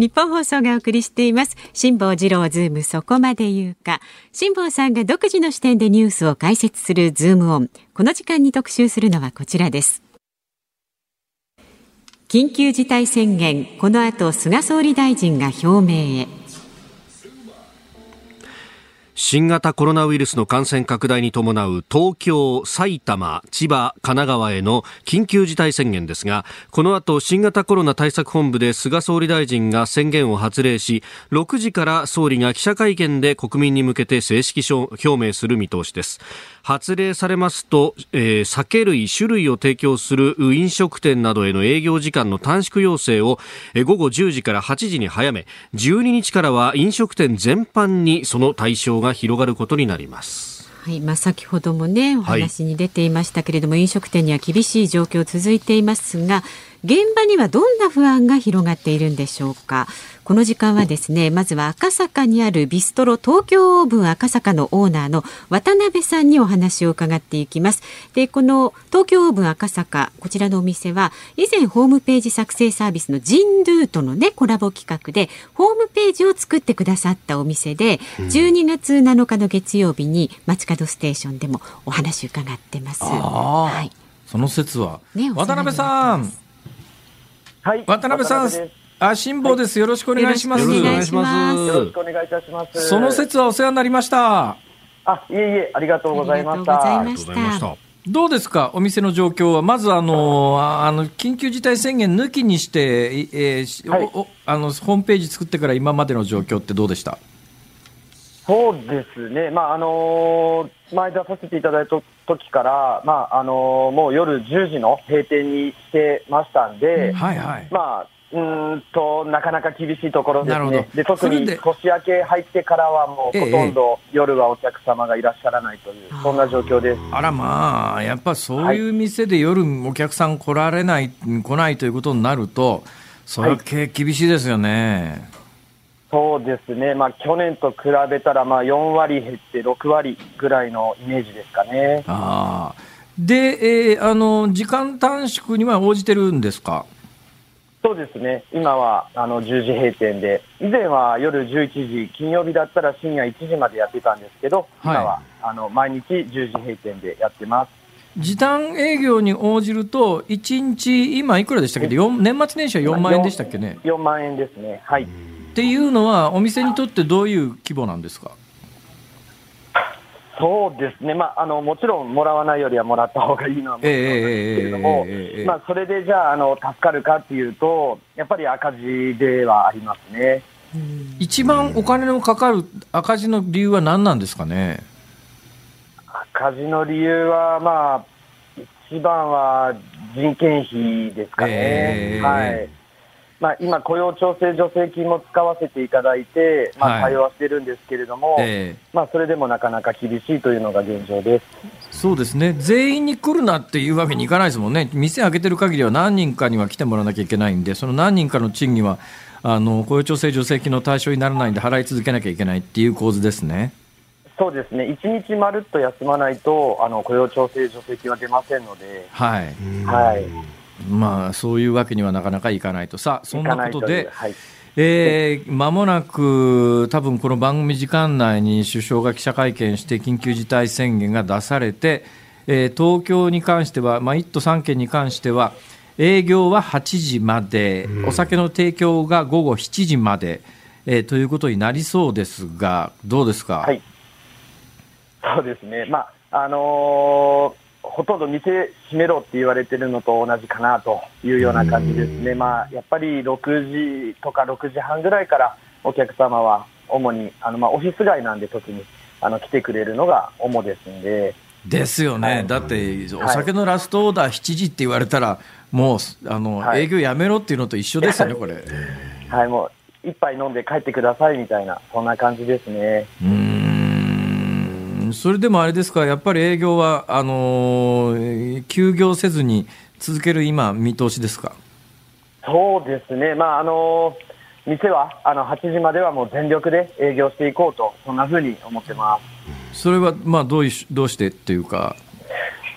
ニッポン放送がお送りしています。辛坊治郎ズームそこまで言うか。辛坊さんが独自の視点でニュースを解説するズームオン。この時間に特集するのはこちらです。緊急事態宣言この後菅総理大臣が表明へ。新型コロナウイルスの感染拡大に伴う東京、埼玉、千葉、神奈川への緊急事態宣言ですが、この後新型コロナ対策本部で菅総理大臣が宣言を発令し、6時から総理が記者会見で国民に向けて正式表明する見通しです。発令されますと、えー、酒類、種類を提供する飲食店などへの営業時間の短縮要請を、えー、午後10時から8時に早め、12日からは飲食店全般にその対象が広がることになります。はい、まあ、先ほどもねお話に出ていましたけれども、はい、飲食店には厳しい状況続いていますが現場にはどんな不安が広がっているんでしょうか？この時間はですねまずは赤坂にあるビストロ東京オーブン赤坂のオーナーの渡辺さんにお話を伺っていきます。でこの東京オーブン赤坂こちらのお店は以前ホームページ作成サービスのジンドゥとのねコラボ企画でホームページを作ってくださったお店で、12月7日の月曜日に街角ステーションでもお話伺ってます。はい。その説は、ね、渡辺さんはい、渡辺さん、あ、辛坊です。よろしくお願いします。よろしくお願いします。よろしくお願いいたします。その説はお世話になりました。あ、いえいえ、ありがとうございました。ありがとうございました。どうですか、お店の状況は、まずあのあの緊急事態宣言抜きにして、えーはい、おあのホームページ作ってから今までの状況ってどうでした？そうですね、まああのー、前出させていただいた時から、まああのー、もう夜10時の閉店にしてましたんで、はいはい、まあうんとなかなか厳しいところですね、で特に年明け入ってからは、もうほとんど夜はお客様がいらっしゃらないという、ええ、そんな状況です。あらまあ、やっぱそういう店で夜、お客さん来られない、来ないということになると、それは厳しいですよね。はいそうですね、まあ、去年と比べたらまあ4割減って6割ぐらいのイメージですかね。あで、えー、あの時間短縮には応じてるんですか？そうですね、今はあの10時閉店で、以前は夜11時、金曜日だったら深夜1時までやってたんですけど、はい、今はあの毎日10時閉店でやってます。時短営業に応じると、1日、今いくらでしたっけ、年末年始は4万円でしたっけね？4, 4万円ですね、はい。っていうのは、お店にとってどういう規模なんですか？そうですね、まあ、あのもちろんもらわないよりはもらった方がいいのはもちろんなんですけれども、まあ、それでじゃああの、助かるかっていうと、やっぱり赤字ではありますね。一番お金のかかる赤字の理由は何なんですかね？赤字の理由は、まあ、一番は人件費ですかね。えー、はいまあ、今、雇用調整助成金も使わせていただいて、まあ、対応はしてるんですけれども、はいえ。ー、まあ、それでもなかなか厳しいというのが現状です。そうですね、全員に来るなっていうわけにいかないですもんね、店開けてる限りは何人かには来てもらわなきゃいけないんで、その何人かの賃金はあの雇用調整助成金の対象にならないんで、払い続けなきゃいけないっていう構図ですね。そうですね、1日まるっと休まないと、あの雇用調整助成金は出ませんので。はい、はいまあ、そういうわけにはなかなかいかないと、さあ、そんなことで、はい、えー、間もなく、多分この番組時間内に首相が記者会見して、緊急事態宣言が出されて、えー、東京に関しては、まあ、1都3県に関しては、営業は8時まで、うん、お酒の提供が午後7時まで、えー、ということになりそうですが、どうですか？はい、そうですね、まああのーほとんど店閉めろって言われてるのと同じかなというような感じですね、まあ、やっぱり6時とか6時半ぐらいからお客様は主にあの、まあ、オフィス街なんで特にあの来てくれるのが主ですんで。ですよね、はい、だってお酒のラストオーダー7時って言われたら、もうあの、はい、営業やめろっていうのと一緒ですよね、これ。[LAUGHS] はい、もう一杯飲んで帰ってくださいみたいな、そんな感じですね。うんそれでもあれですか、やっぱり営業はあのー、休業せずに続ける今、見通しですか？そうですね、まああのー店はあの8時まではもう全力で営業していこうと、そんなふうに思ってます。それはまあどういどうしてっていうか、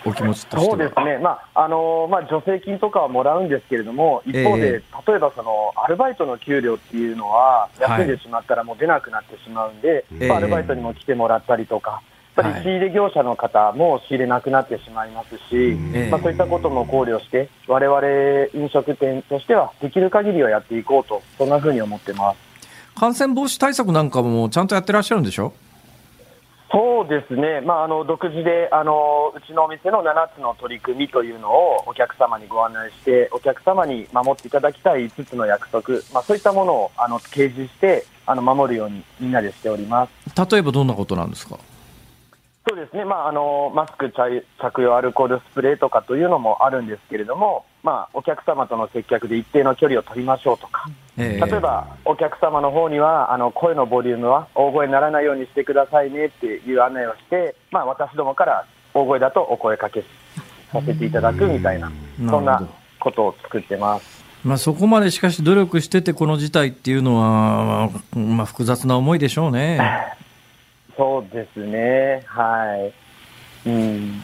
お気持ちとしてそうですね、まああのまあ、助成金とかはもらうんですけれども、一方で、えー、例えばそのアルバイトの給料っていうのは、休んでしまったらもう出なくなってしまうんで、はい、まあ、アルバイトにも来てもらったりとか。やっぱり仕入れ業者の方も仕入れなくなってしまいますし、はい、まあ、そういったことも考慮して、われわれ飲食店としては、できる限りはやっていこうと、そんなふうに思ってます。感染防止対策なんかもちゃんとやってらっしゃるんでしょ？そうですね、まあ、あの独自であのうちのお店の7つの取り組みというのをお客様にご案内して、お客様に守っていただきたい5つの約束、まあ、そういったものをあの掲示してあの守るようにみんなでしております。例えばどんなことなんですか？そうですね、まあ、あのマスク着用アルコールスプレーとかというのもあるんですけれども、まあ、お客様との接客で一定の距離を取りましょうとか、えー、例えばお客様の方にはあの声のボリュームは大声にならないようにしてくださいねっていう案内をして、まあ、私どもから大声だとお声かけさせていただくみたいな、そんなことを作ってます。まあ、そこまでしかし努力してて、この事態っていうのは、まあ、複雑な思いでしょうね。[LAUGHS] そうですね、はい。うん。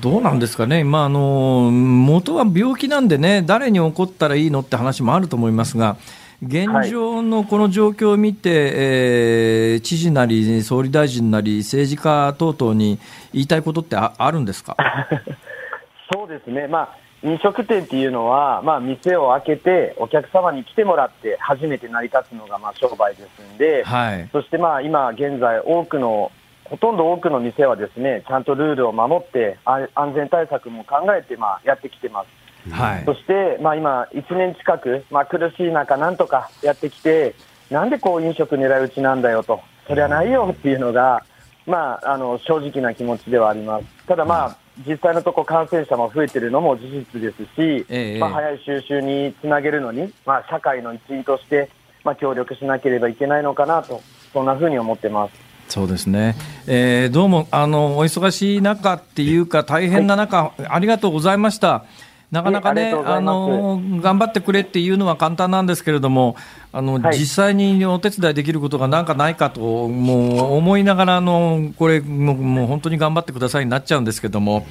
どうなんですかね、まあ、あの元は病気なんでね、誰に起こったらいいのって話もあると思いますが、現状のこの状況を見て、はい、えー、知事なり、総理大臣なり、政治家等々に言いたいことってあるんですか？[LAUGHS] そうですね、まあ、飲食店っていうのは、まあ、店を開けて、お客様に来てもらって、初めて成り立つのがまあ商売ですんで、はい、そしてまあ今現在、多くの、ほとんど多くの店はですね、ちゃんとルールを守って、安全対策も考えてまあやってきてます。はい、そして、まあ、今、1年近く、まあ、苦しい中、なんとかやってきて、なんでこう飲食狙い撃ちなんだよと、それはないよっていうのが、まあ、あの正直な気持ちではあります。ただ、まあ、実際のところ感染者も増えているのも事実ですし、ええ、まあ、早い収集につなげるのに、まあ、社会の一員として、まあ、協力しなければいけないのかなと、そんなふうに思ってます。そうですね、えー、どうもあのお忙しい中っていうか、大変な中、はい、ありがとうございました。なかなかね、あの頑張ってくれっていうのは簡単なんですけれども、あの、はい、実際にお手伝いできることがなんかないかと、もう思いながらあの、これもう、もう本当に頑張ってくださいになっちゃうんですけども、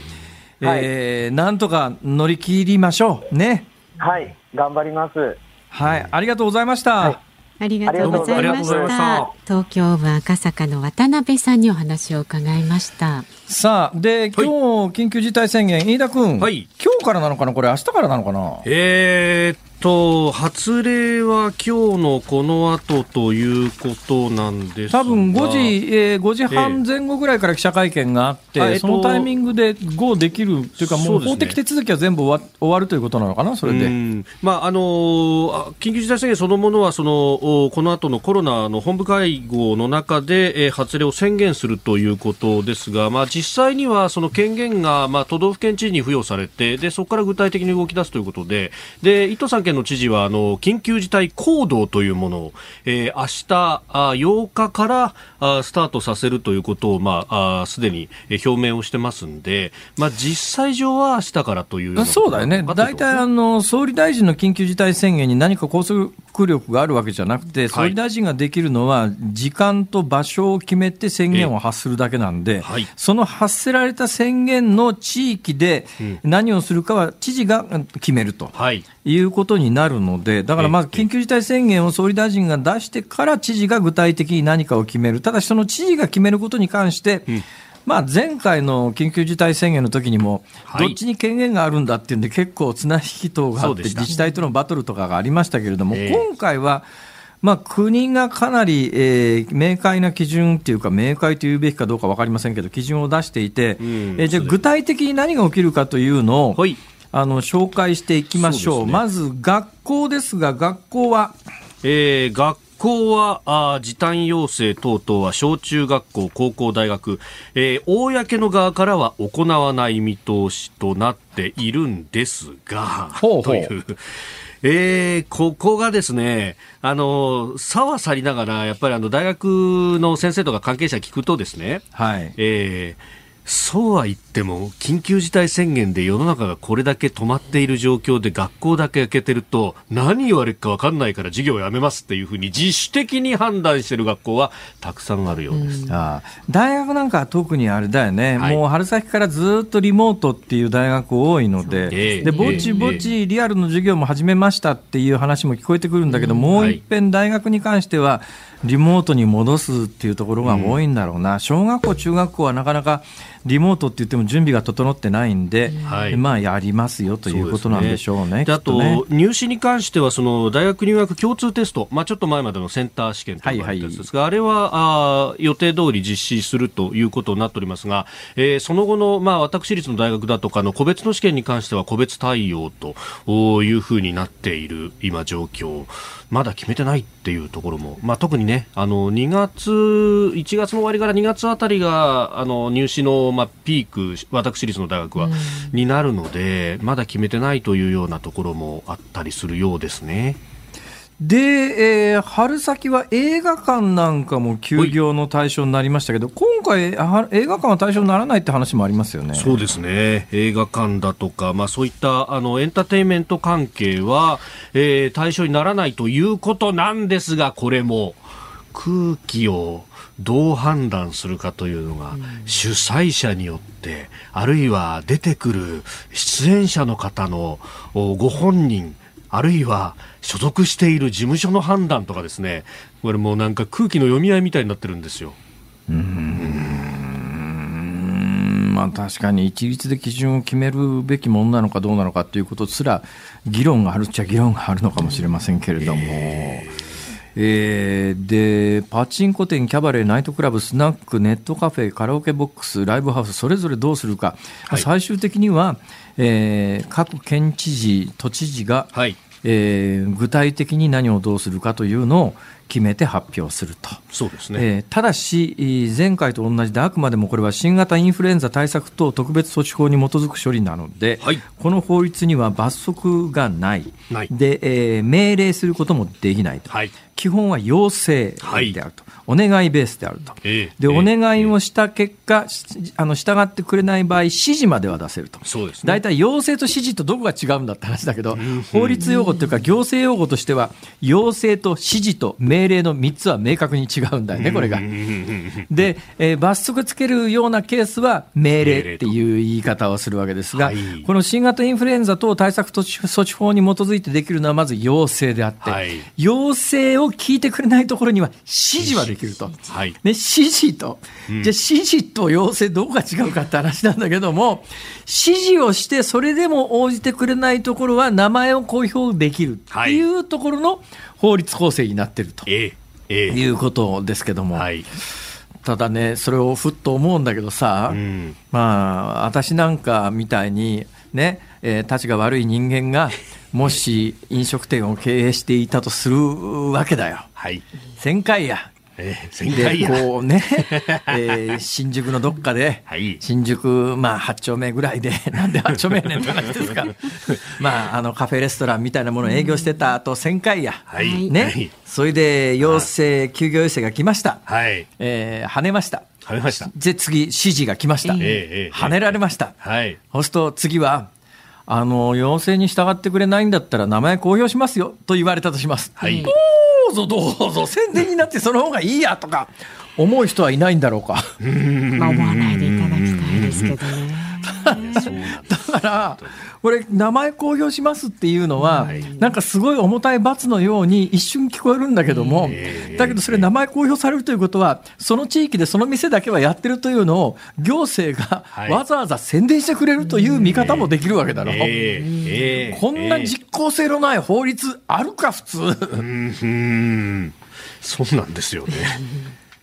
はい、えー、なんとか乗り切りましょう。ね。はい、頑張ります。はい、ありがとうございました。はいありがとうございました。東京部赤坂の渡辺さんにお話を伺いました。さあ、で、今日、緊急事態宣言、飯田君、はい、今日からなのかなこれ、明日からなのかなえーと、発令は今日のこの後ということなんです多分5時、えー、5時半前後ぐらいから記者会見があって、えー、そのタイミングで GO できるというか、もう法的手続きは全部終わ終わるということなのかな、それで。まああの緊急事態宣言そのものはその、この後のコロナの本部会合の中で、えー、発令を宣言するということですが、まあ、実際にはその権限が、まあ、都道府県知事に付与されてで、そこから具体的に動き出すということで、で伊藤さん県の知事はあの緊急事態行動というものを、えー、明日あ8日からあスタートさせるということを、まあ、すでに表明をしてますんで、まあ、実際上は明日からというそうだよね、大体あの総理大臣の緊急事態宣言に何か拘束力があるわけじゃなくて、総理大臣ができるのは、時間と場所を決めて宣言を発するだけなんで、はい、その発せられた宣言の地域で何をするかは知事が決めると。はい。いうことになるので、だからまず緊急事態宣言を総理大臣が出してから知事が具体的に何かを決める、ただしその知事が決めることに関して、うんまあ、前回の緊急事態宣言の時にも、どっちに権限があるんだっていうんで、結構綱引き等があって、自治体とのバトルとかがありましたけれども、今回は、まあ、国がかなり、えー、明快な基準っていうか、明快というべきかどうか分かりませんけど、基準を出していて、うん、えー、じゃあ、具体的に何が起きるかというのを、はい、あの紹介していきましょう、うね、まず学校ですが、学校は。えー、学校はあ時短要請等々は小中学校、高校、大学、えー、公の側からは行わない見通しとなっているんですが、ほうほうという。えー、ここがですね、あの、差は去りながら、やっぱりあの、大学の先生とか関係者聞くとですね、はい。えーそうは言っても、緊急事態宣言で世の中がこれだけ止まっている状況で学校だけ開けてると、何言われるか分かんないから授業をやめますっていうふうに自主的に判断している学校はたくさんあるようです。あ大学なんか特にあれだよね、はい、もう春先からずっとリモートっていう大学多いので、でぼちぼちリアルの授業も始めましたっていう話も聞こえてくるんだけど、もう一遍大学に関しては、リモートに戻すっていうところが多いんだろうな、小学校、中学校はなかなかリモートって言っても準備が整ってないんで、はい、まあやりますよということなんでしょうね。うあと、ね、入試に関してはその大学入学共通テスト、まあちょっと前までのセンター試験というやつですが、はいはい、あれはあ予定通り実施するということになっておりますが、えー、その後のまあ私立の大学だとかの個別の試験に関しては個別対応というふうになっている今状況。まだ決めてないっていうところも、まあ、特にね、あの2月、1月の終わりから2月あたりがあの入試の、まあ、ピーク、私立の大学は、うん、になるので、まだ決めてないというようなところもあったりするようですね。で、えー、春先は映画館なんかも休業の対象になりましたけど、今回、映画館は対象にならないって話もありますよね。そうですね、映画館だとか、まあ、そういったあのエンターテインメント関係は、えー、対象にならないということなんですが、これも空気をどう判断するかというのが、主催者によって、あるいは出てくる出演者の方のご本人、あるいは所属している事務所の判断とかですね、これもうなんか空気の読み合いみたいになってるんですよ。うんまあ、確かに一律で基準を決めるべきものなのかどうなのかということすら議論があるっちゃ議論があるのかもしれませんけれども。えーえー、でパチンコ店、キャバレー、ナイトクラブ、スナック、ネットカフェ、カラオケボックス、ライブハウス、それぞれどうするか、はい、最終的には、えー、各県知事、都知事が、はい。えー、具体的に何をどうするかというのを決めて発表すると。そうですね。えー、ただし、前回と同じで、あくまでもこれは新型インフルエンザ対策等特別措置法に基づく処理なので、はい、この法律には罰則がない。ないで、えー、命令することもできないと。はい、基本は要請であると。はいお願いベースであると、えー、でお願いをした結果、あの従ってくれない場合、指示までは出せると、そうですね、大体要請と指示とどこが違うんだって話だけど、法律用語というか、行政用語としては、要請と指示と命令の3つは明確に違うんだよね、これが。で、えー、罰則つけるようなケースは命令っていう言い方をするわけですが、はい、この新型インフルエンザ等対策措置法に基づいてできるのはまず要請であって、はい、要請を聞いてくれないところには指示はできる。きると。はい、ね、指示と、じゃあ指示と要請どこが違うかって話なんだけども、指示をしてそれでも応じてくれないところは名前を公表できるっていうところの法律構成になってると、ええいうことですけども。はいただね、それをふっと思うんだけどさ、うん、まあ、私なんかみたいに、ね、えー、立ちが悪い人間が、[LAUGHS] もし飲食店を経営していたとするわけだよ。はい。1000回や。えー、でこうね、[LAUGHS] えー、新宿のどっかで、はい、新宿、まあ、8丁目ぐらいで、[LAUGHS] なんで8丁目やねんって話ですか、[LAUGHS] まあ、あのカフェレストランみたいなものを営業してた後1000回や、はい。ね、はい、それで要請、休業要請が来ました、はい。えー、跳ねました。跳ねました。で次、指示が来ました、えー、跳ねられました、はい、そうすると次は、あの要請に従ってくれないんだったら名前公表しますよと言われたとします。はい、うぞどうぞ宣伝になってその方がいいやとか思う人はいないんだろうか。まあ思わないでいただきたいですけどね。[LAUGHS] だから、これ、名前公表しますっていうのは、はい、なんかすごい重たい罰のように一瞬聞こえるんだけども、だけどそれ、名前公表されるということは、その地域でその店だけはやってるというのを、行政がわざわざ宣伝してくれるという見方もできるわけだろ。こんな実効性のない法律あるか、普通。そうなんですよね。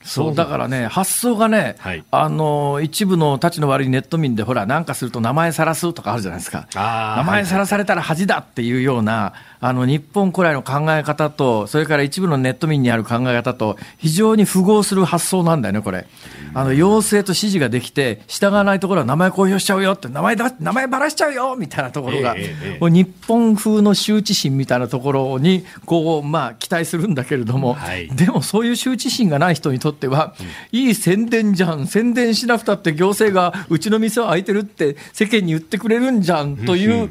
そうだからね、発想がね、はい、あの一部のたちの悪いネット民で、ほら、なんかすると名前さらすとかあるじゃないですか、名前さらされたら恥だっていうような、あの日本古来の考え方と、それから一部のネット民にある考え方と、非常に符合する発想なんだよね、これ。あの要請と指示ができて、従わないところは名前公表しちゃうよって、名前だ名前ばらしちゃうよみたいなところが、えー、日本風の羞恥心みたいなところに、こう、まあ、期待するんだけれども、はい、でもそういう羞恥心がない人にとっては、うん、いい宣伝じゃん、宣伝しなくたって行政がうちの店は開いてるって世間に言ってくれるんじゃんという。うんうん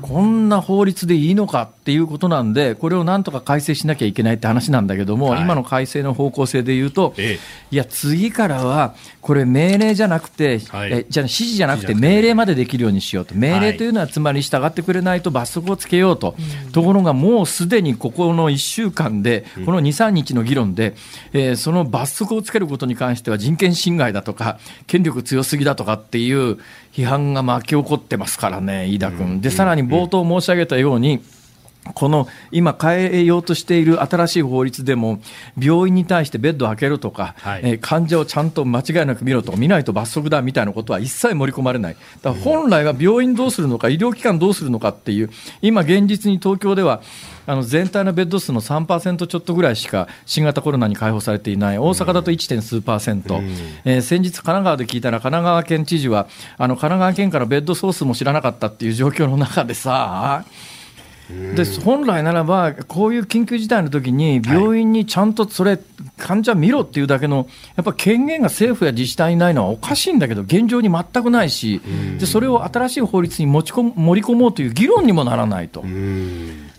こんな法律でいいのかっていうことなんで、これをなんとか改正しなきゃいけないって話なんだけども、はい、今の改正の方向性でいうと、ええ、いや、次からは、これ、命令じゃなくて、はい、えじゃ指示じゃなくて、命令までできるようにしようと、命令というのは、つまり従ってくれないと罰則をつけようと、ところがもうすでにここの1週間で、この2、3日の議論で、えー、その罰則をつけることに関しては、人権侵害だとか、権力強すぎだとかっていう批判が巻き起こってますからね、飯田君。で、さらに冒頭申し上げたように、この今変えようとしている新しい法律でも、病院に対してベッドを開けるとか、はい、えー、患者をちゃんと間違いなく見ろとか、見ないと罰則だみたいなことは一切盛り込まれない。だから本来は病院どうするのか、医療機関どうするのかっていう、今現実に東京では、あの全体のベッド数の3%ちょっとぐらいしか新型コロナに解放されていない、大阪だと 1. 数パーセント、えー、先日、神奈川で聞いたら、神奈川県知事は、あの神奈川県からベッド総数も知らなかったっていう状況の中でさ、で本来ならば、こういう緊急事態の時に、病院にちゃんとそれ、患者見ろっていうだけの、やっぱ権限が政府や自治体にないのはおかしいんだけど、現状に全くないし、でそれを新しい法律に持ち込盛り込もうという議論にもならないと、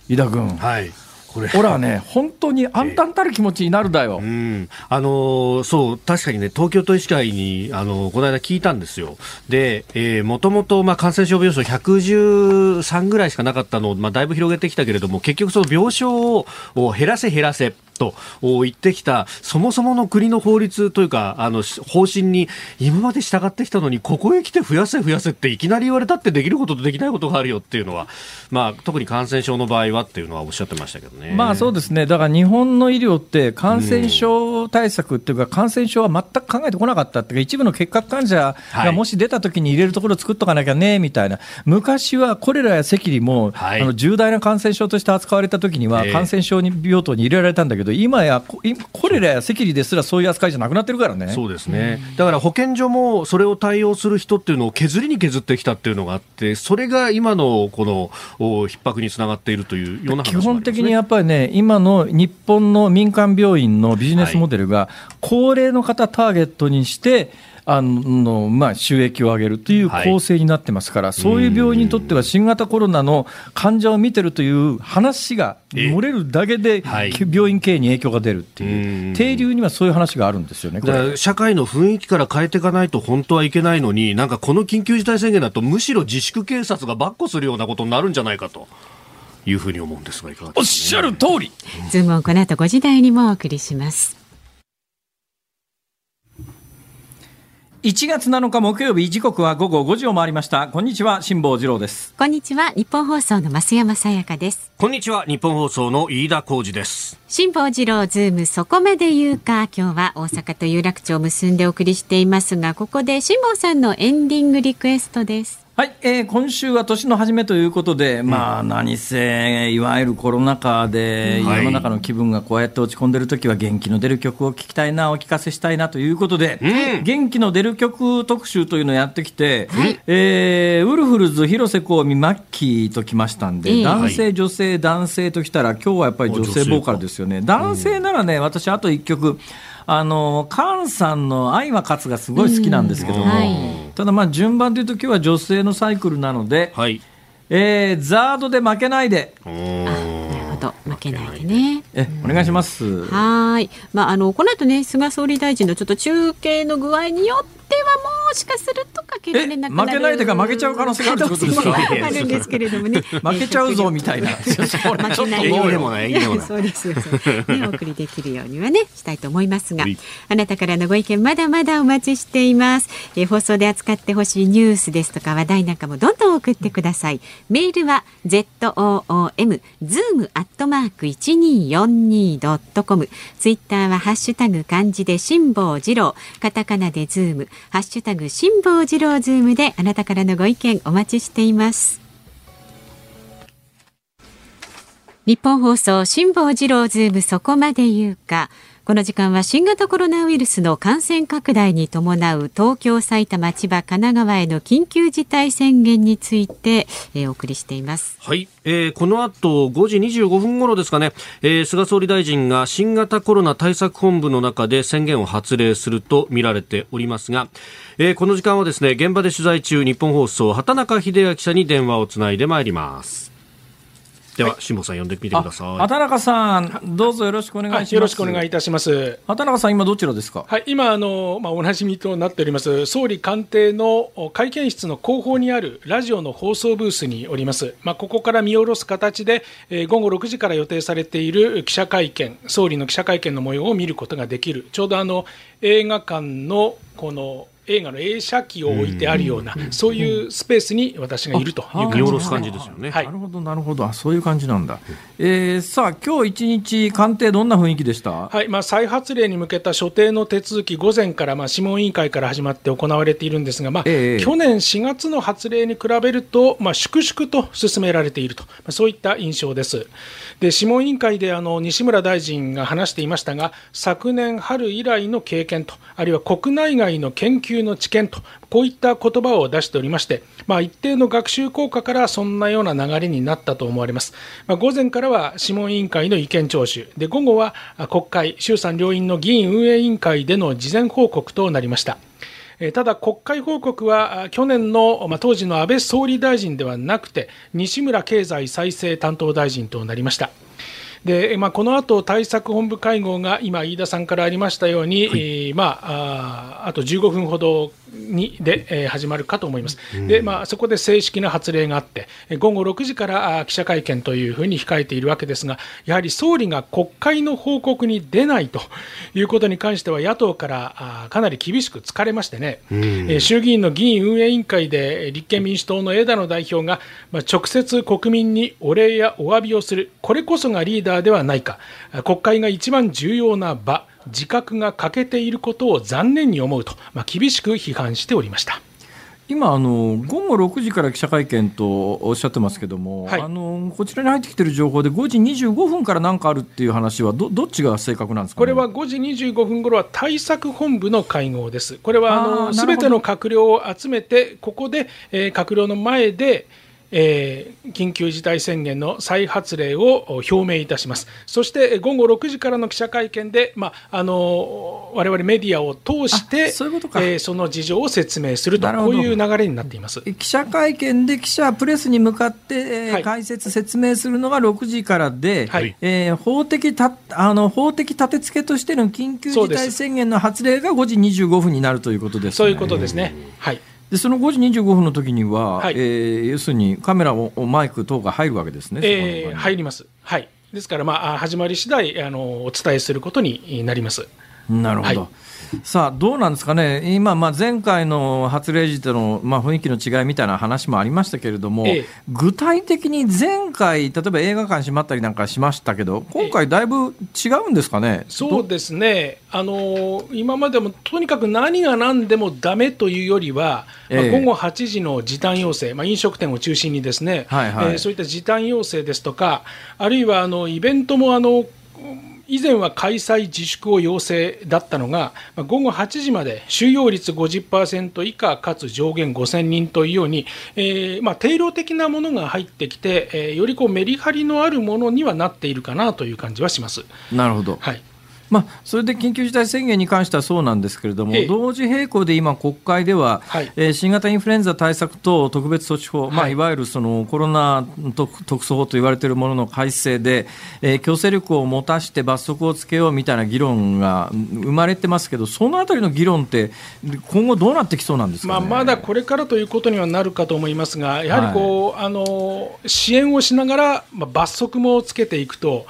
井田君。はいこれほらね、[LAUGHS] 本当に暗淡たる気持ちになるだよ。えー、うん、あのー、そう、確かにね、東京都医師会に、あのー、この間聞いたんですよ。で、えー、もともと、まあ、感染症病床113ぐらいしかなかったのを、まあ、だいぶ広げてきたけれども、結局その病床を減らせ減らせ。と言ってきた、そもそもの国の法律というか、あの方針に今まで従ってきたのに、ここへ来て増やせ、増やせっていきなり言われたってできることとできないことがあるよっていうのは、まあ、特に感染症の場合はっていうのはおっしゃってましたけどね。まあそうですね、だから日本の医療って、感染症対策っていうか、感染症は全く考えてこなかったっていうか、一部の結核患者がもし出たときに入れるところを作っとかなきゃねみたいな、昔はコレラや赤痢も、はい、あの重大な感染症として扱われたときには、感染症に病棟に入れられたんだけど、ど、今やコレラや赤痢ですらそういう扱いじゃなくなってるからね。そうですね。だから保健所もそれを対応する人っていうのを削りに削ってきたっていうのがあって、それが今のこの逼迫につながっているというような、ね、基本的にやっぱりね、今の日本の民間病院のビジネスモデルが、高齢の方ターゲットにして、あのまあ、収益を上げるという構成になってますから、はい、そういう病院にとっては新型コロナの患者を見てるという話が漏れるだけで、病院経営に影響が出るっていう、定流にはそういう話があるんですよね社会の雰囲気から変えていかないと本当はいけないのに、なんかこの緊急事態宣言だと、むしろ自粛警察がばっこするようなことになるんじゃないかと。いうふうに思うんですが、いかがですか、ね、おっしゃる通り。ズームをこの後5時台にもお送りします。1月7日木曜日時刻は午後5時を回りました。こんにちは辛坊治郎です。こんにちはニッポン放送の増山さやかです。こんにちはニッポン放送の飯田浩司です。辛坊治郎ズームそこまで言うか。今日は大阪と有楽町を結んでお送りしていますがここで辛坊さんのエンディングリクエストですはい、えー、今週は年の初めということで、まあ、何せ、いわゆるコロナ禍で、世の中の気分がこうやって落ち込んでる時は、元気の出る曲を聴きたいな、お聞かせしたいなということで、うん、元気の出る曲特集というのをやってきて、はい、えー、ウルフルズ、広瀬香美、マッキーときましたんで、男性、女性、男性ときたら、今日はやっぱり女性ボーカルですよね。男性ならね、私、あと1曲、あの菅さんの愛は勝つがすごい好きなんですけども、はい、ただまあ順番でいうと今日は女性のサイクルなので、はい、えー、ザードで負けないで。けないでね、ええお願いします。はい。まああのこの後ね菅総理大臣のちょっと中継の具合によってはもしかするとかけられなくなる。負けないでか負けちゃう可能性があるってことですか？[LAUGHS] あるんですけれどもね。[LAUGHS] 負けちゃうぞみたいな。負けないでもない [LAUGHS] そうですねお送りできるようにはねしたいと思いますが。あなたからのご意見まだまだお待ちしています。え放送で扱ってほしいニュースですとか話題なんかもどんどん送ってください。メールは zoom zoom アットマーク一二四二ドットコム。ツイッターはハッシュタグ漢字で辛坊治郎。カタカナでズーム。ハッシュタグ辛坊治郎ズームであなたからのご意見お待ちしています。ニッポン放送辛坊治郎ズームそこまで言うか。この時間は新型コロナウイルスの感染拡大に伴う東京、埼玉、千葉、神奈川への緊急事態宣言について、えー、お送りしています。はい、えー、この後5時25分頃ですかね、えー、菅総理大臣が新型コロナ対策本部の中で宣言を発令すると見られておりますが、えー、この時間はですね、現場で取材中、日本放送、畑中秀明記者に電話をつないでまいります。では、辛坊さん呼んでみてください。畑中さん、どうぞよろしくお願いします。よろしくお願いいたします。畑中さん、今どちらですか？はい、今あのまあおなじみとなっております総理官邸の会見室の後方にあるラジオの放送ブースにおります。まあここから見下ろす形で、えー、午後6時から予定されている記者会見、総理の記者会見の模様を見ることができる。ちょうどあの映画館のこの映画の映写機を置いてあるような、そういうスペースに私がいるという感じです、感じですよね、はい、なるほどなるほど。そういう感じなんだ、えー、さあ今日一日官邸どんな雰囲気でした、はい。まあ、再発令に向けた所定の手続き午前から、まあ、諮問委員会から始まって行われているんですが、まあ、えー、去年4月の発令に比べると、まあ、粛々と進められていると、まあ、そういった印象です。で諮問委員会であの西村大臣が話していましたが昨年春以来の経験とあるいは国内外の研究の知見とこういった言葉を出しておりまして、まあ、一定の学習効果からそんなような流れになったと思われます、まあ、午前からは諮問委員会の意見聴取。で午後は国会衆参両院の議員運営委員会での事前報告となりました。ただ、国会報告は去年の、まあ、当時の安倍総理大臣ではなくて、西村経済再生担当大臣となりました。でまあ、この後対策本部会合が今、飯田さんからありましたように、はい、まあ、ああと15分ほどにで、えー、始まるかと思います、でまあ、そこで正式な発令があって、午後6時から記者会見というふうに控えているわけですが、やはり総理が国会の報告に出ないということに関しては、野党からあかなり厳しく疲れましてね、えー、衆議院の議員運営委員会で立憲民主党の枝野代表が、まあ、直接国民にお礼やお詫びをする、これこそがリーダーではないか、国会が一番重要な場。自覚が欠けていることを残念に思うと、まあ、厳しく批判しておりました。今あの、午後6時から記者会見とおっしゃってますけども、はい、あのこちらに入ってきている情報で、5時25分から何かあるっていう話はど、どっちが正確なんですか、ね、これは5時25分ごろは対策本部の会合です、これはすべての閣僚を集めて、ここで、えー、閣僚の前で、えー、緊急事態宣言の再発令を表明いたします。そして午後6時からの記者会見で、まあ、あの我々メディアを通してそえー、その事情を説明すると。こういう流れになっています。記者会見で記者、プレスに向かって、えー、はい、解説、説明するのが6時からで、はい、えー、法的たあの法的立て付けとしての緊急事態宣言の発令が5時25分になるということです、ね、そういうことですね。はいでその5時25分の時には、はい、えー、要するにカメラをマイク等が入るわけですね、えー、入ります、はい、ですから、まあ、始まり次第あのお伝えすることになります。なるほど、はいさあ、どうなんですかね、今、まあ、前回の発令時との、まあ、雰囲気の違いみたいな話もありましたけれども、ええ、具体的に前回、例えば映画館閉まったりなんかしましたけど、今回、だいぶ違うんですかね、え、そうですね。あの、今までもとにかく何が何でもだめというよりは、まあ、午後8時の時短要請、まあ、飲食店を中心にですね、はいはい、えー、そういった時短要請ですとか、あるいはあのイベントもあの以前は開催自粛を要請だったのが、午後8時まで収容率50%以下かつ上限5000人というように、えー、まあ、定量的なものが入ってきて、えー、よりこうメリハリのあるものにはなっているかなという感じはします。なるほど、はいまあ、それで緊急事態宣言に関してはそうなんですけれども、ええ、同時並行で今、国会では、はい、えー、新型インフルエンザ対策等特別措置法、はい。まあ、いわゆるそのコロナ特措法と言われているものの改正で、えー、強制力を持たして罰則をつけようみたいな議論が生まれてますけど、そのあたりの議論って、今後、どうなってきそうなんですか、ね、まあ、まだこれからということにはなるかと思いますが、やはりこう、はい、あの支援をしながら、まあ、罰則もつけていくと。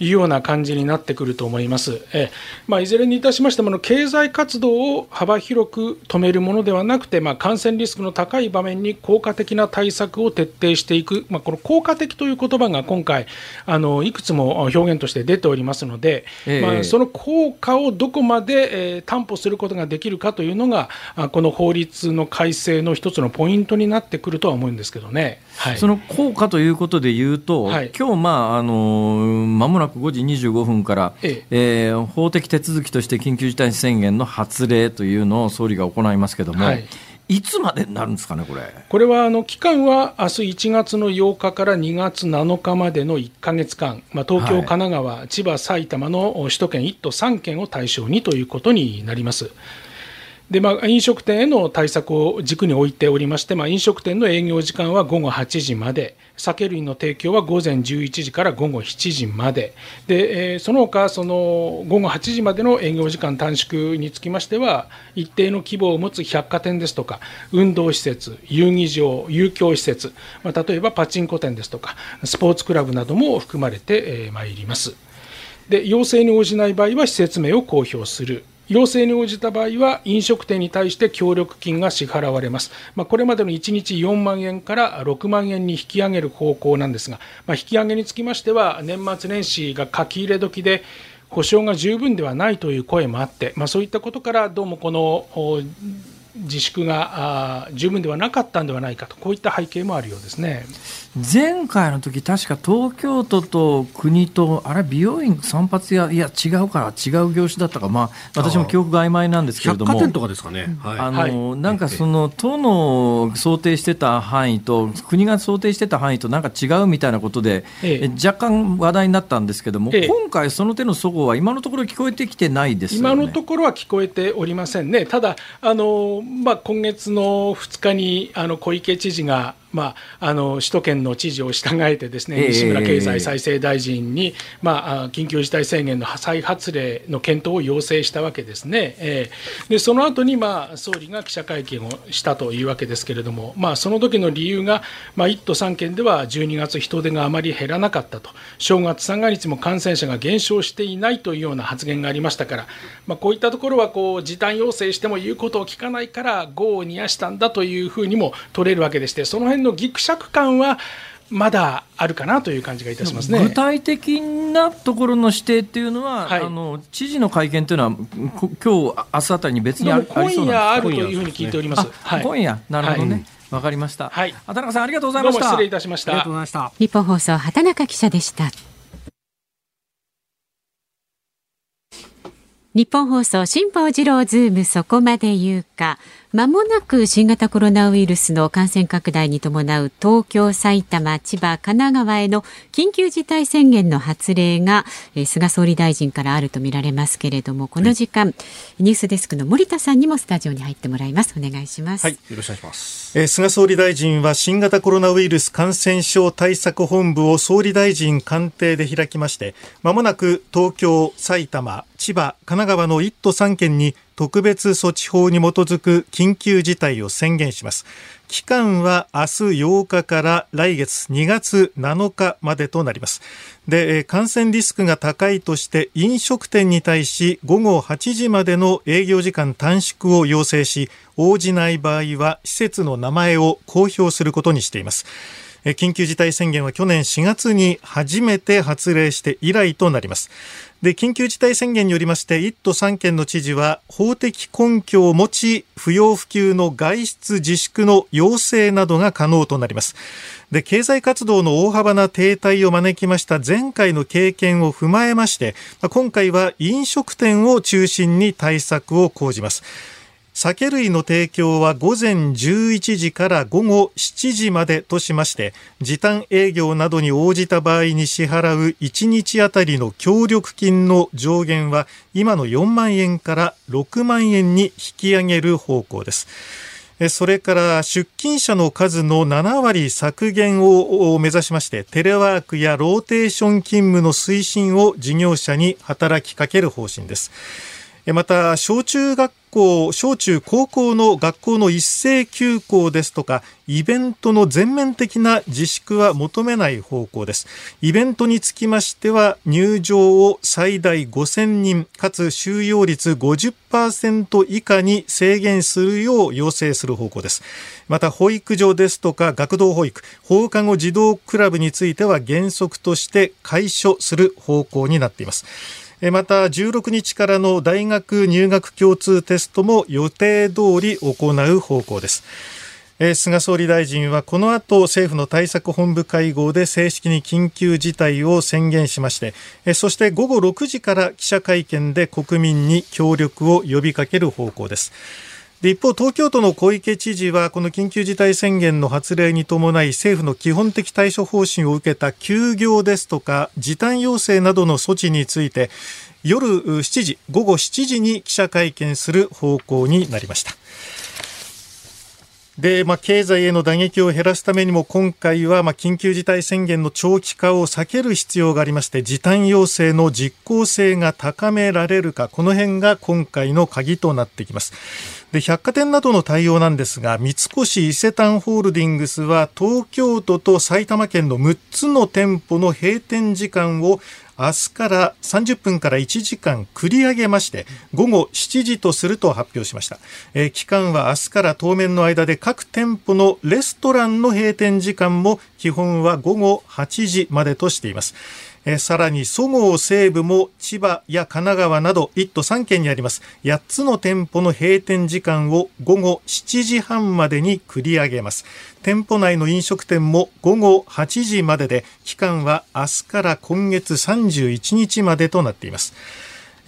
いうような感じになってくると思います。えまあ、いずれにいたしましても、経済活動を幅広く止めるものではなくて、まあ、感染リスクの高い場面に効果的な対策を徹底していく、まあ、この効果的という言葉が今回、あのいくつも表現として出ておりますので、えまあ、その効果をどこまで、えー、担保することができるかというのが、この法律の改正の一つのポイントになってくるとは思うんですけどね。はい、その効果ということでいうと、はい、今日まああのまもなく5時25分から、えええー、法的手続きとして緊急事態宣言の発令というのを総理が行いますけれども、はい、いつまでになるんですかね、これこれはあの期間は明日1月の8日から2月7日までの1か月間、まあ、東京、神奈川、千葉、埼玉の首都圏1都3県を対象にということになります。でまあ、飲食店への対策を軸に置いておりまして、まあ、飲食店の営業時間は午後8時まで、酒類の提供は午前11時から午後7時まで、でえー、その他その午後8時までの営業時間短縮につきましては、一定の規模を持つ百貨店ですとか、運動施設、遊技場、遊興施設、まあ、例えばパチンコ店ですとか、スポーツクラブなども含まれてまいります。で要請に応じない場合は施設名を公表する。要請に応じた場合は、飲食店に対して協力金が支払われます。まあ、これまでの1日4万円から6万円に引き上げる方向なんですが、まあ、引き上げにつきましては、年末年始が書き入れ時で、保証が十分ではないという声もあって、まあ、そういったことから、どうもこの自粛が十分ではなかったんではないかと、こういった背景もあるようですね。前回の時確か東京都と国と、あれ、美容院散髪屋、いや、違うから、違う業種だったか、まあ、私も記憶が曖昧なんですけれども、百貨店とかですかね、はい、あの、はい、なんかその、都の想定してた範囲と、国が想定してた範囲となんか違うみたいなことで、ええ、若干話題になったんですけれども、え、今回、その手のそごうは、今のところ聞こえてきてないです、ね、今のところは聞こえておりませんね、ただ、あのまあ、今月の2日にあの小池知事が、まあ、あの首都圏の知事を従えてですね、西村経済再生大臣に、まあ、緊急事態宣言の再発令の検討を要請したわけですね。えー、でその後にまに、あ、総理が記者会見をしたというわけですけれども、まあ、その時の理由が、まあ、1都3県では12月人手があまり減らなかったと、正月三が日も感染者が減少していないというような発言がありましたから、まあ、こういったところはこう時短要請しても言うことを聞かないから、業を煮やしたんだというふうにも取れるわけでして、その辺のぎくしゃく感はまだあるかなという感じがいたしますね具体的なところの指定っていうのは、はい、あの知事の会見というのは、今日明日あたりに別にあ今夜あるというふうに聞いております。はい、今夜、なるほどね。わ、はい、かりました。はい。畑中さんありがとうございました。失礼いたしました。ありがとうございました。日本放送畑中記者でした。日本放送辛坊治郎ズームそこまで言うか。まもなく新型コロナウイルスの感染拡大に伴う東京、埼玉、千葉、神奈川への緊急事態宣言の発令が、えー、菅総理大臣からあるとみられますけれども、この時間、はい、ニュースデスクの森田さんにもスタジオに入ってもらいます。お願いします。はい、よろしくお願いします。えー、菅総理大臣は新型コロナウイルス感染症対策本部を総理大臣官邸で開きまして、まもなく東京、埼玉、千葉、神奈川の1都3県に特別措置法に基づく緊急事態を宣言します。期間は明日8日から来月2月7日までとなります。で感染リスクが高いとして飲食店に対し午後8時までの営業時間短縮を要請し応じない場合は施設の名前を公表することにしています。緊急事態宣言は去年4月に初めて発令して以来となります。で緊急事態宣言によりまして1都3県の知事は法的根拠を持ち不要不急の外出自粛の要請などが可能となります。で経済活動の大幅な停滞を招きました前回の経験を踏まえまして今回は飲食店を中心に対策を講じます。酒類の提供は午前11時から午後7時までとしまして時短営業などに応じた場合に支払う1日あたりの協力金の上限は今の4万円から6万円に引き上げる方向です。それから出勤者の数の7割削減を目指しましてテレワークやローテーション勤務の推進を事業者に働きかける方針です。また小中学校小中高校の学校の一斉休校ですとかイベントの全面的な自粛は求めない方向です。イベントにつきましては入場を最大5000人かつ収容率50%以下に制限するよう要請する方向です。また保育所ですとか学童保育放課後児童クラブについては原則として解消する方向になっています。また16日からの大学入学共通テストも予定通り行う方向です。菅総理大臣はこの後政府の対策本部会合で正式に緊急事態を宣言しましてそして午後6時から記者会見で国民に協力を呼びかける方向です。で一方、東京都の小池知事はこの緊急事態宣言の発令に伴い政府の基本的対処方針を受けた休業ですとか時短要請などの措置について夜7時午後7時に記者会見する方向になりました。で、まあ、経済への打撃を減らすためにも今回は、まあ、緊急事態宣言の長期化を避ける必要がありまして時短要請の実効性が高められるかこの辺が今回の鍵となってきます。で百貨店などの対応なんですが三越伊勢丹ホールディングスは東京都と埼玉県の6つの店舗の閉店時間を明日から30分から1時間繰り上げまして午後7時とすると発表しました、えー、期間は明日から当面の間で各店舗のレストランの閉店時間も基本は午後8時までとしています。えさらにそごう西部も千葉や神奈川など1都3県にあります。8つの店舗の閉店時間を午後7時半までに繰り上げます。店舗内の飲食店も午後8時までで期間は明日から今月31日までとなっています。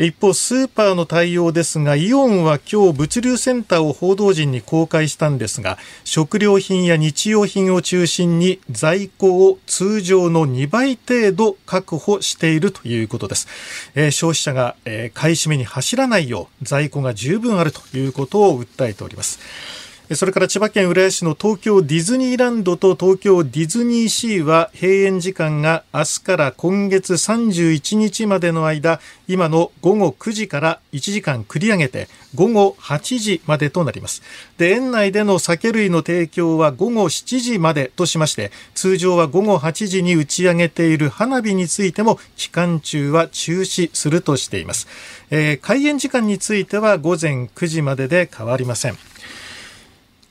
一方スーパーの対応ですがイオンは今日物流センターを報道陣に公開したんですが食料品や日用品を中心に在庫を通常の2倍程度確保しているということです、えー、消費者が、えー、買い占めに走らないよう在庫が十分あるということを訴えております。それから千葉県浦安市の東京ディズニーランドと東京ディズニーシーは閉園時間が明日から今月31日までの間今の午後9時から1時間繰り上げて午後8時までとなります。で園内での酒類の提供は午後7時までとしまして通常は午後8時に打ち上げている花火についても期間中は中止するとしています、えー、開園時間については午前9時までで変わりません。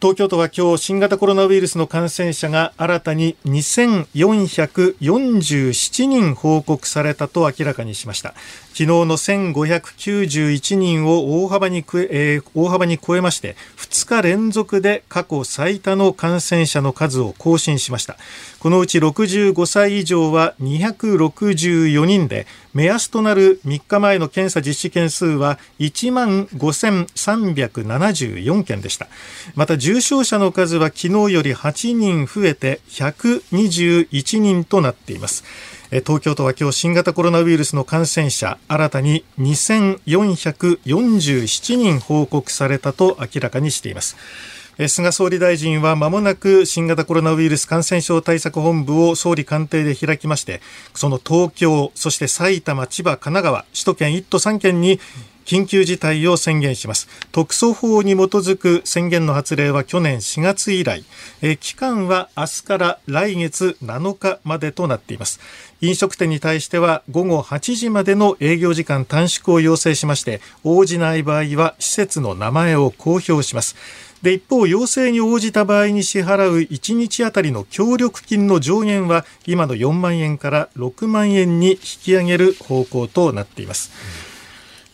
東京都は今日新型コロナウイルスの感染者が新たに2447人報告されたと明らかにしました。昨日の1591人を大幅に,、えー、大幅に超えまして2日連続で過去最多の感染者の数を更新しました。このうち65歳以上は264人で目安となる3日前の検査実施件数は1万5374件でした。また重症者の数は昨日より8人増えて121人となっています。東京都は今日新型コロナウイルスの感染者新たに2447人報告されたと明らかにしています。菅総理大臣は間もなく新型コロナウイルス感染症対策本部を総理官邸で開きましてその東京そして埼玉千葉神奈川首都圏1都3県に緊急事態を宣言します。特措法に基づく宣言の発令は去年4月以来。期間は明日から来月7日までとなっています。飲食店に対しては午後8時までの営業時間短縮を要請しまして応じない場合は施設の名前を公表します。で一方要請に応じた場合に支払う1日あたりの協力金の上限は今の4万円から6万円に引き上げる方向となっています、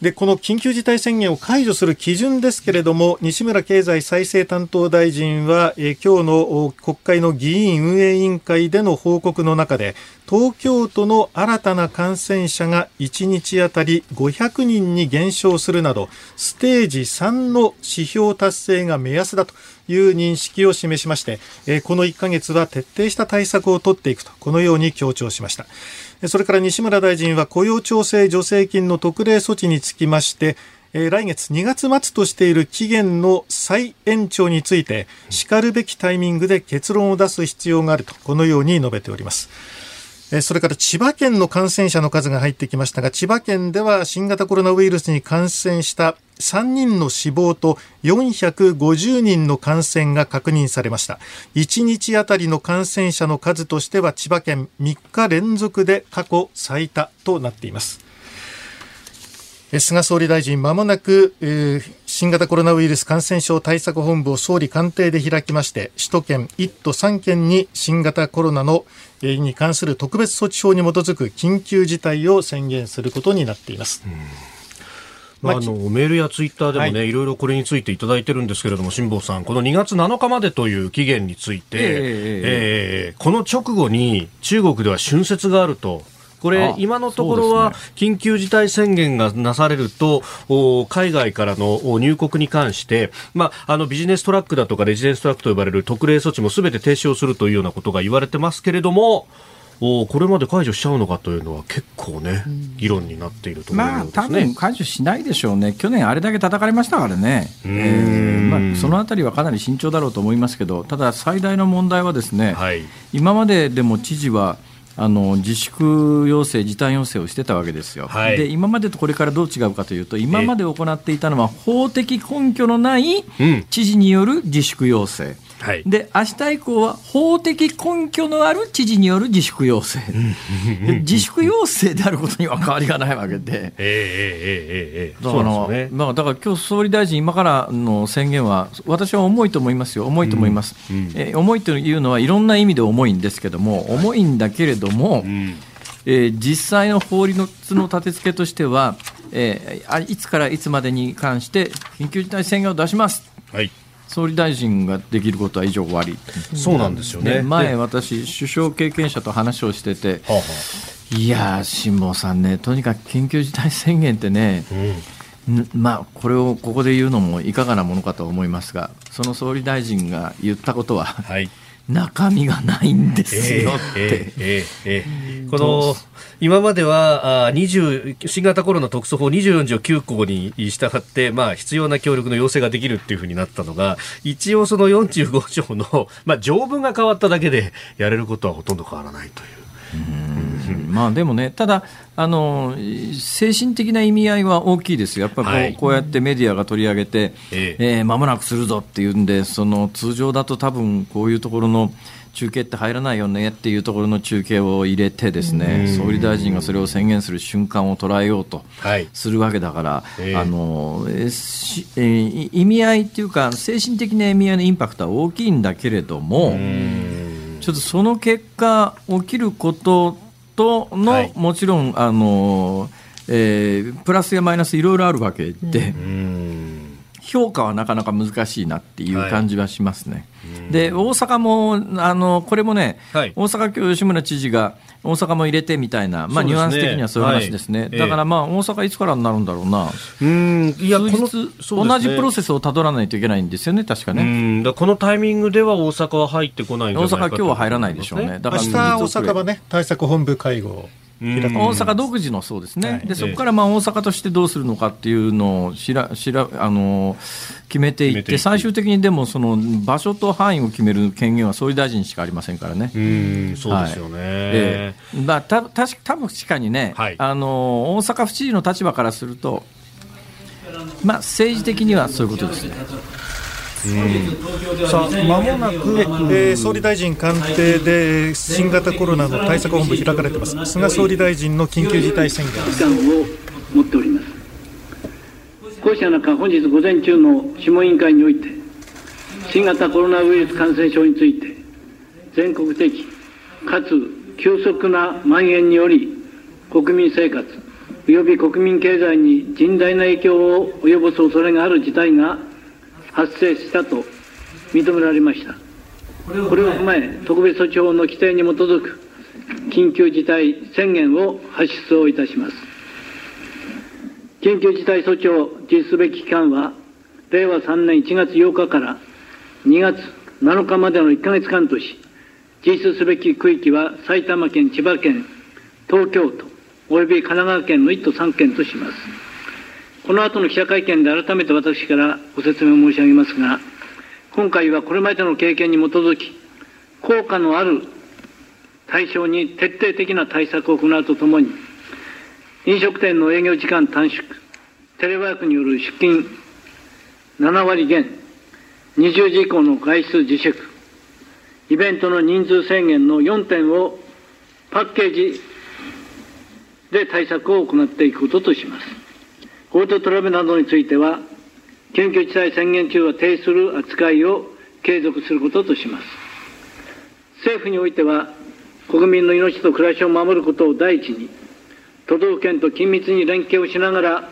でこの緊急事態宣言を解除する基準ですけれども西村経済再生担当大臣は、え、今日の国会の議員運営委員会での報告の中で東京都の新たな感染者が1日あたり500人に減少するなどステージ3の指標達成が目安だという認識を示しまして、え、この1ヶ月は徹底した対策を取っていくとこのように強調しました。それから西村大臣は雇用調整助成金の特例措置につきまして、来月2月末としている期限の再延長について、しかるべきタイミングで結論を出す必要があると、このように述べております。それから千葉県の感染者の数が入ってきましたが、千葉県では新型コロナウイルスに感染した3人の死亡と450人の感染が確認されました。1日あたりの感染者の数としては千葉県3日連続で過去最多となっています。菅総理大臣、まもなく、えー、新型コロナウイルス感染症対策本部を総理官邸で開きまして、首都圏1都3県に新型コロナの、えー、に関する特別措置法に基づく緊急事態を宣言することになっています。まあ、あのメールやツイッターでもね、はい、いろいろこれについていただいてるんですけれども、辛坊さん、この2月7日までという期限について、えー、えー、この直後に中国では春節があるとこれ、今のところは緊急事態宣言がなされると、海外からの入国に関して、まあ、あのビジネストラックだとかレジデンストラックと呼ばれる特例措置もすべて停止をするというようなことが言われてますけれども、おこれまで解除しちゃうのかというのは結構ね、議論になっていると思います、ね、まあ、多分解除しないでしょうね、去年あれだけ叩かれましたからね、えーまあ、そのあたりはかなり慎重だろうと思いますけど、ただ最大の問題はですね、はい、今まででも知事は、あの自粛要請、時短要請をしてたわけですよ、はい、で今までとこれからどう違うかというと、今まで行っていたのは、法的根拠のない知事による自粛要請。はい、で明日以降は法的根拠のある知事による自粛要請、自粛要請であることには変わりがないわけで、えーえーえー、だから、ね、まあ、だから今日総理大臣、今からの宣言は、私は重いと思いますよ、重いと思います、うんうん、えー、重いというのはいろんな意味で重いんですけども、重いんだけれども、うん、えー、実際の法律の立て付けとしては、えー、いつからいつまでに関して緊急事態宣言を出します。はい総理大臣ができることは以上終わり、そうなんですよね。前、私、首相経験者と話をしてて、はあはあ、いや辛坊さんね、とにかく緊急事態宣言ってね、うん、まあ、これをここで言うのもいかがなものかと思いますが、その総理大臣が言ったことは、はい、中身がないんですよって。えーえーえー、この今まではあ20新型コロナ特措法24条9項に従って、まあ、必要な協力の要請ができるっていうふうになったのが一応その45条の、まあ、条文が変わっただけでやれることはほとんど変わらないという。うまあ、でもね、ただあの、精神的な意味合いは大きいですよ、やっぱりこうはい、こうやってメディアが取り上げて、ええ。ー、間もなくするぞっていうんで、その通常だと多分こういうところの中継って入らないよねっていうところの中継を入れてですね総理大臣がそれを宣言する瞬間を捉えようとするわけだから、はいあのえー、意味合いっていうか精神的な意味合いのインパクトは大きいんだけれどもちょっとその結果起きることとの、はい、もちろんあの、えー、プラスやマイナスいろいろあるわけで。評価はなかなか難しいなっていう感じはしますね。はい、で大阪もあのこれもね、はい、大阪今日吉村知事が大阪も入れてみたいな、まあ、ニュアンス的にはそういう話ですね、はい、だからまあ大阪いつからになるんだろうな、うんいやこの、ね、同じプロセスをたどらないといけないんですよね、確かね。だこのタイミングでは大阪は入ってこないんじゃないか大阪、今日は入らないでしょうね、だから明日大阪はね、対策本部会合。大阪独自のそうですね、はい、でそこからまあ大阪としてどうするのかっていうのをしらしらあの決めていって、最終的にでもその場所と範囲を決める権限は総理大臣しかありませんからね。うんそうですよね、はいえ。ー、まあ、たた多分確かにね、はい、あの大阪府知事の立場からすると、まあ、政治的にはそういうことですね。さあまもなく、えー、総理大臣官邸で新型コロナの対策本部開かれています。菅総理大臣の緊急事態宣言。を持っております。こうした中本日午前中の諮問委員会において新型コロナウイルス感染症について全国的かつ急速な蔓延により国民生活及び国民経済に甚大な影響を及ぼす恐れがある事態が発生したと認められました。これを踏まえ、特別措置法の規定に基づく緊急事態宣言を発出をいたします。緊急事態措置を実施すべき期間は、令和3年1月8日から2月7日までの1か月間とし、実施すべき区域は埼玉県、千葉県、東京都、および神奈川県の1都3県とします。この後の記者会見で改めて私からご説明を申し上げますが、今回はこれまでの経験に基づき、効果のある対象に徹底的な対策を行うとともに、飲食店の営業時間短縮、テレワークによる出勤7割減、20時以降の外出自粛、イベントの人数制限の4点をパッケージで対策を行っていくこととします。GoTo トラベルなどについては、緊急事態宣言中は停止する扱いを継続することとします。政府においては、国民の命と暮らしを守ることを第一に、都道府県と緊密に連携をしながら、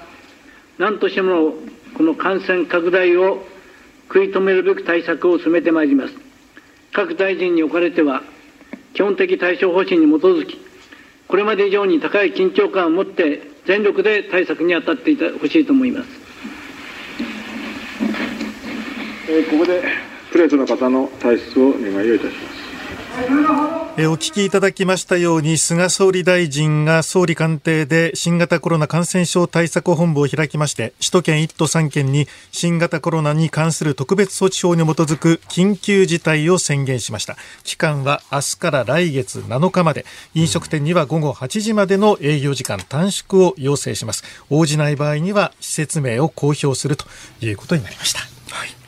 何としてもこの感染拡大を食い止めるべく対策を進めてまいります。各大臣におかれては、基本的対処方針に基づき、これまで以上に高い緊張感を持って全力で対策に当たっていたほしいと思います。えー、ここでプレスの方の退出をお願いをいたします。お聞きいただきましたように菅総理大臣が総理官邸で新型コロナ感染症対策本部を開きまして首都圏1都3県に新型コロナに関する特別措置法に基づく緊急事態を宣言しました。期間は明日から来月7日まで。飲食店には午後8時までの営業時間短縮を要請します。応じない場合には施設名を公表するということになりました、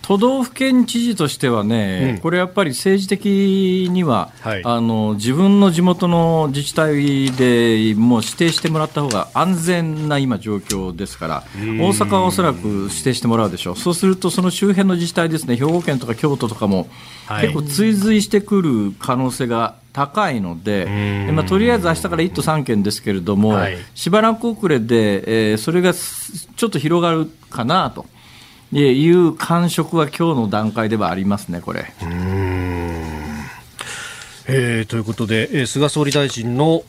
都道府県知事としてはね、うん、これやっぱり政治的には、はい、あの自分の地元の自治体でもう指定してもらった方が安全な今、状況ですから、大阪はおそらく指定してもらうでしょう、そうするとその周辺の自治体ですね、兵庫県とか京都とかも、結構追随してくる可能性が高いので、でまあ、とりあえず明日から1都3県ですけれども、はい、しばらく遅れで、えー、それがちょっと広がるかなと。いう感触は今日の段階ではありますね、これ。えー、ということで、えー、菅総理大臣の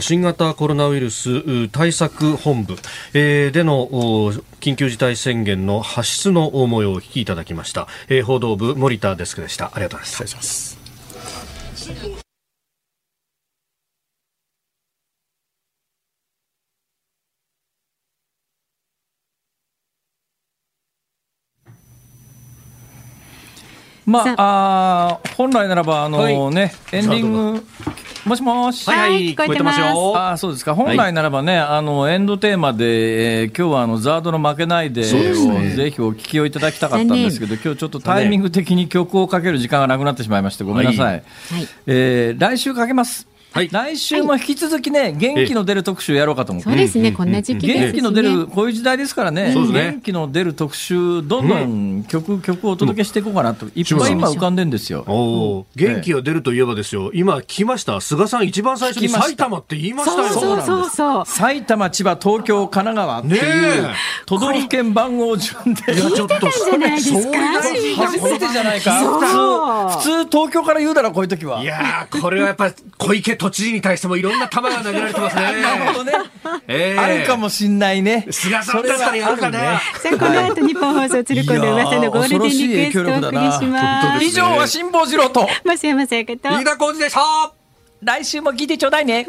新型コロナウイルス対策本部、えー、での緊急事態宣言の発出の模様をお聞きいただきました、えー、報道部森田デスクでした。ありがとうございますまあ、あ本来ならば、あのね、エンディング、もしもし。はい、聞こえてますよ。あそうですか。本来ならばね、あの、エンドテーマで、えー、今日はあの、ザードの負けないでを、ぜひお聞きをいただきたかったんですけど、今日ちょっとタイミング的に曲をかける時間がなくなってしまいまして、ごめんなさい。はい、えー、来週かけます。はい、来週も引き続きね、元気の出る特集やろうかと思って。そうですね、こんな時期元気の出る、こういう時代ですからね、元気の出る特集、どんどん曲、曲をお届けしていこうかなと、いっぱい今浮かんでんですよ。お元気が出るといえばですよ、今聞きました、菅さん一番最初に埼玉って言いましたよ。そうそうそう埼玉、千葉、東京、神奈川っていう、都道府県番号順で。いや、ちょっと、それ、初めてじゃないか？普通、普通東京から言うだろ、こういう時は。いやこれはやっぱ小池都知事に対してもいろんな球が投げられてますね。[LAUGHS] なるほどね。えー、あるかもしんないね。菅さんだったらやるかね。さあ、この後日本放送鶴子の噂のゴールデンリクエストをお送りします。以上は辛坊治郎と、[LAUGHS] 増山さやかと、飯田浩二でした。来週も聞いてちょうだいね。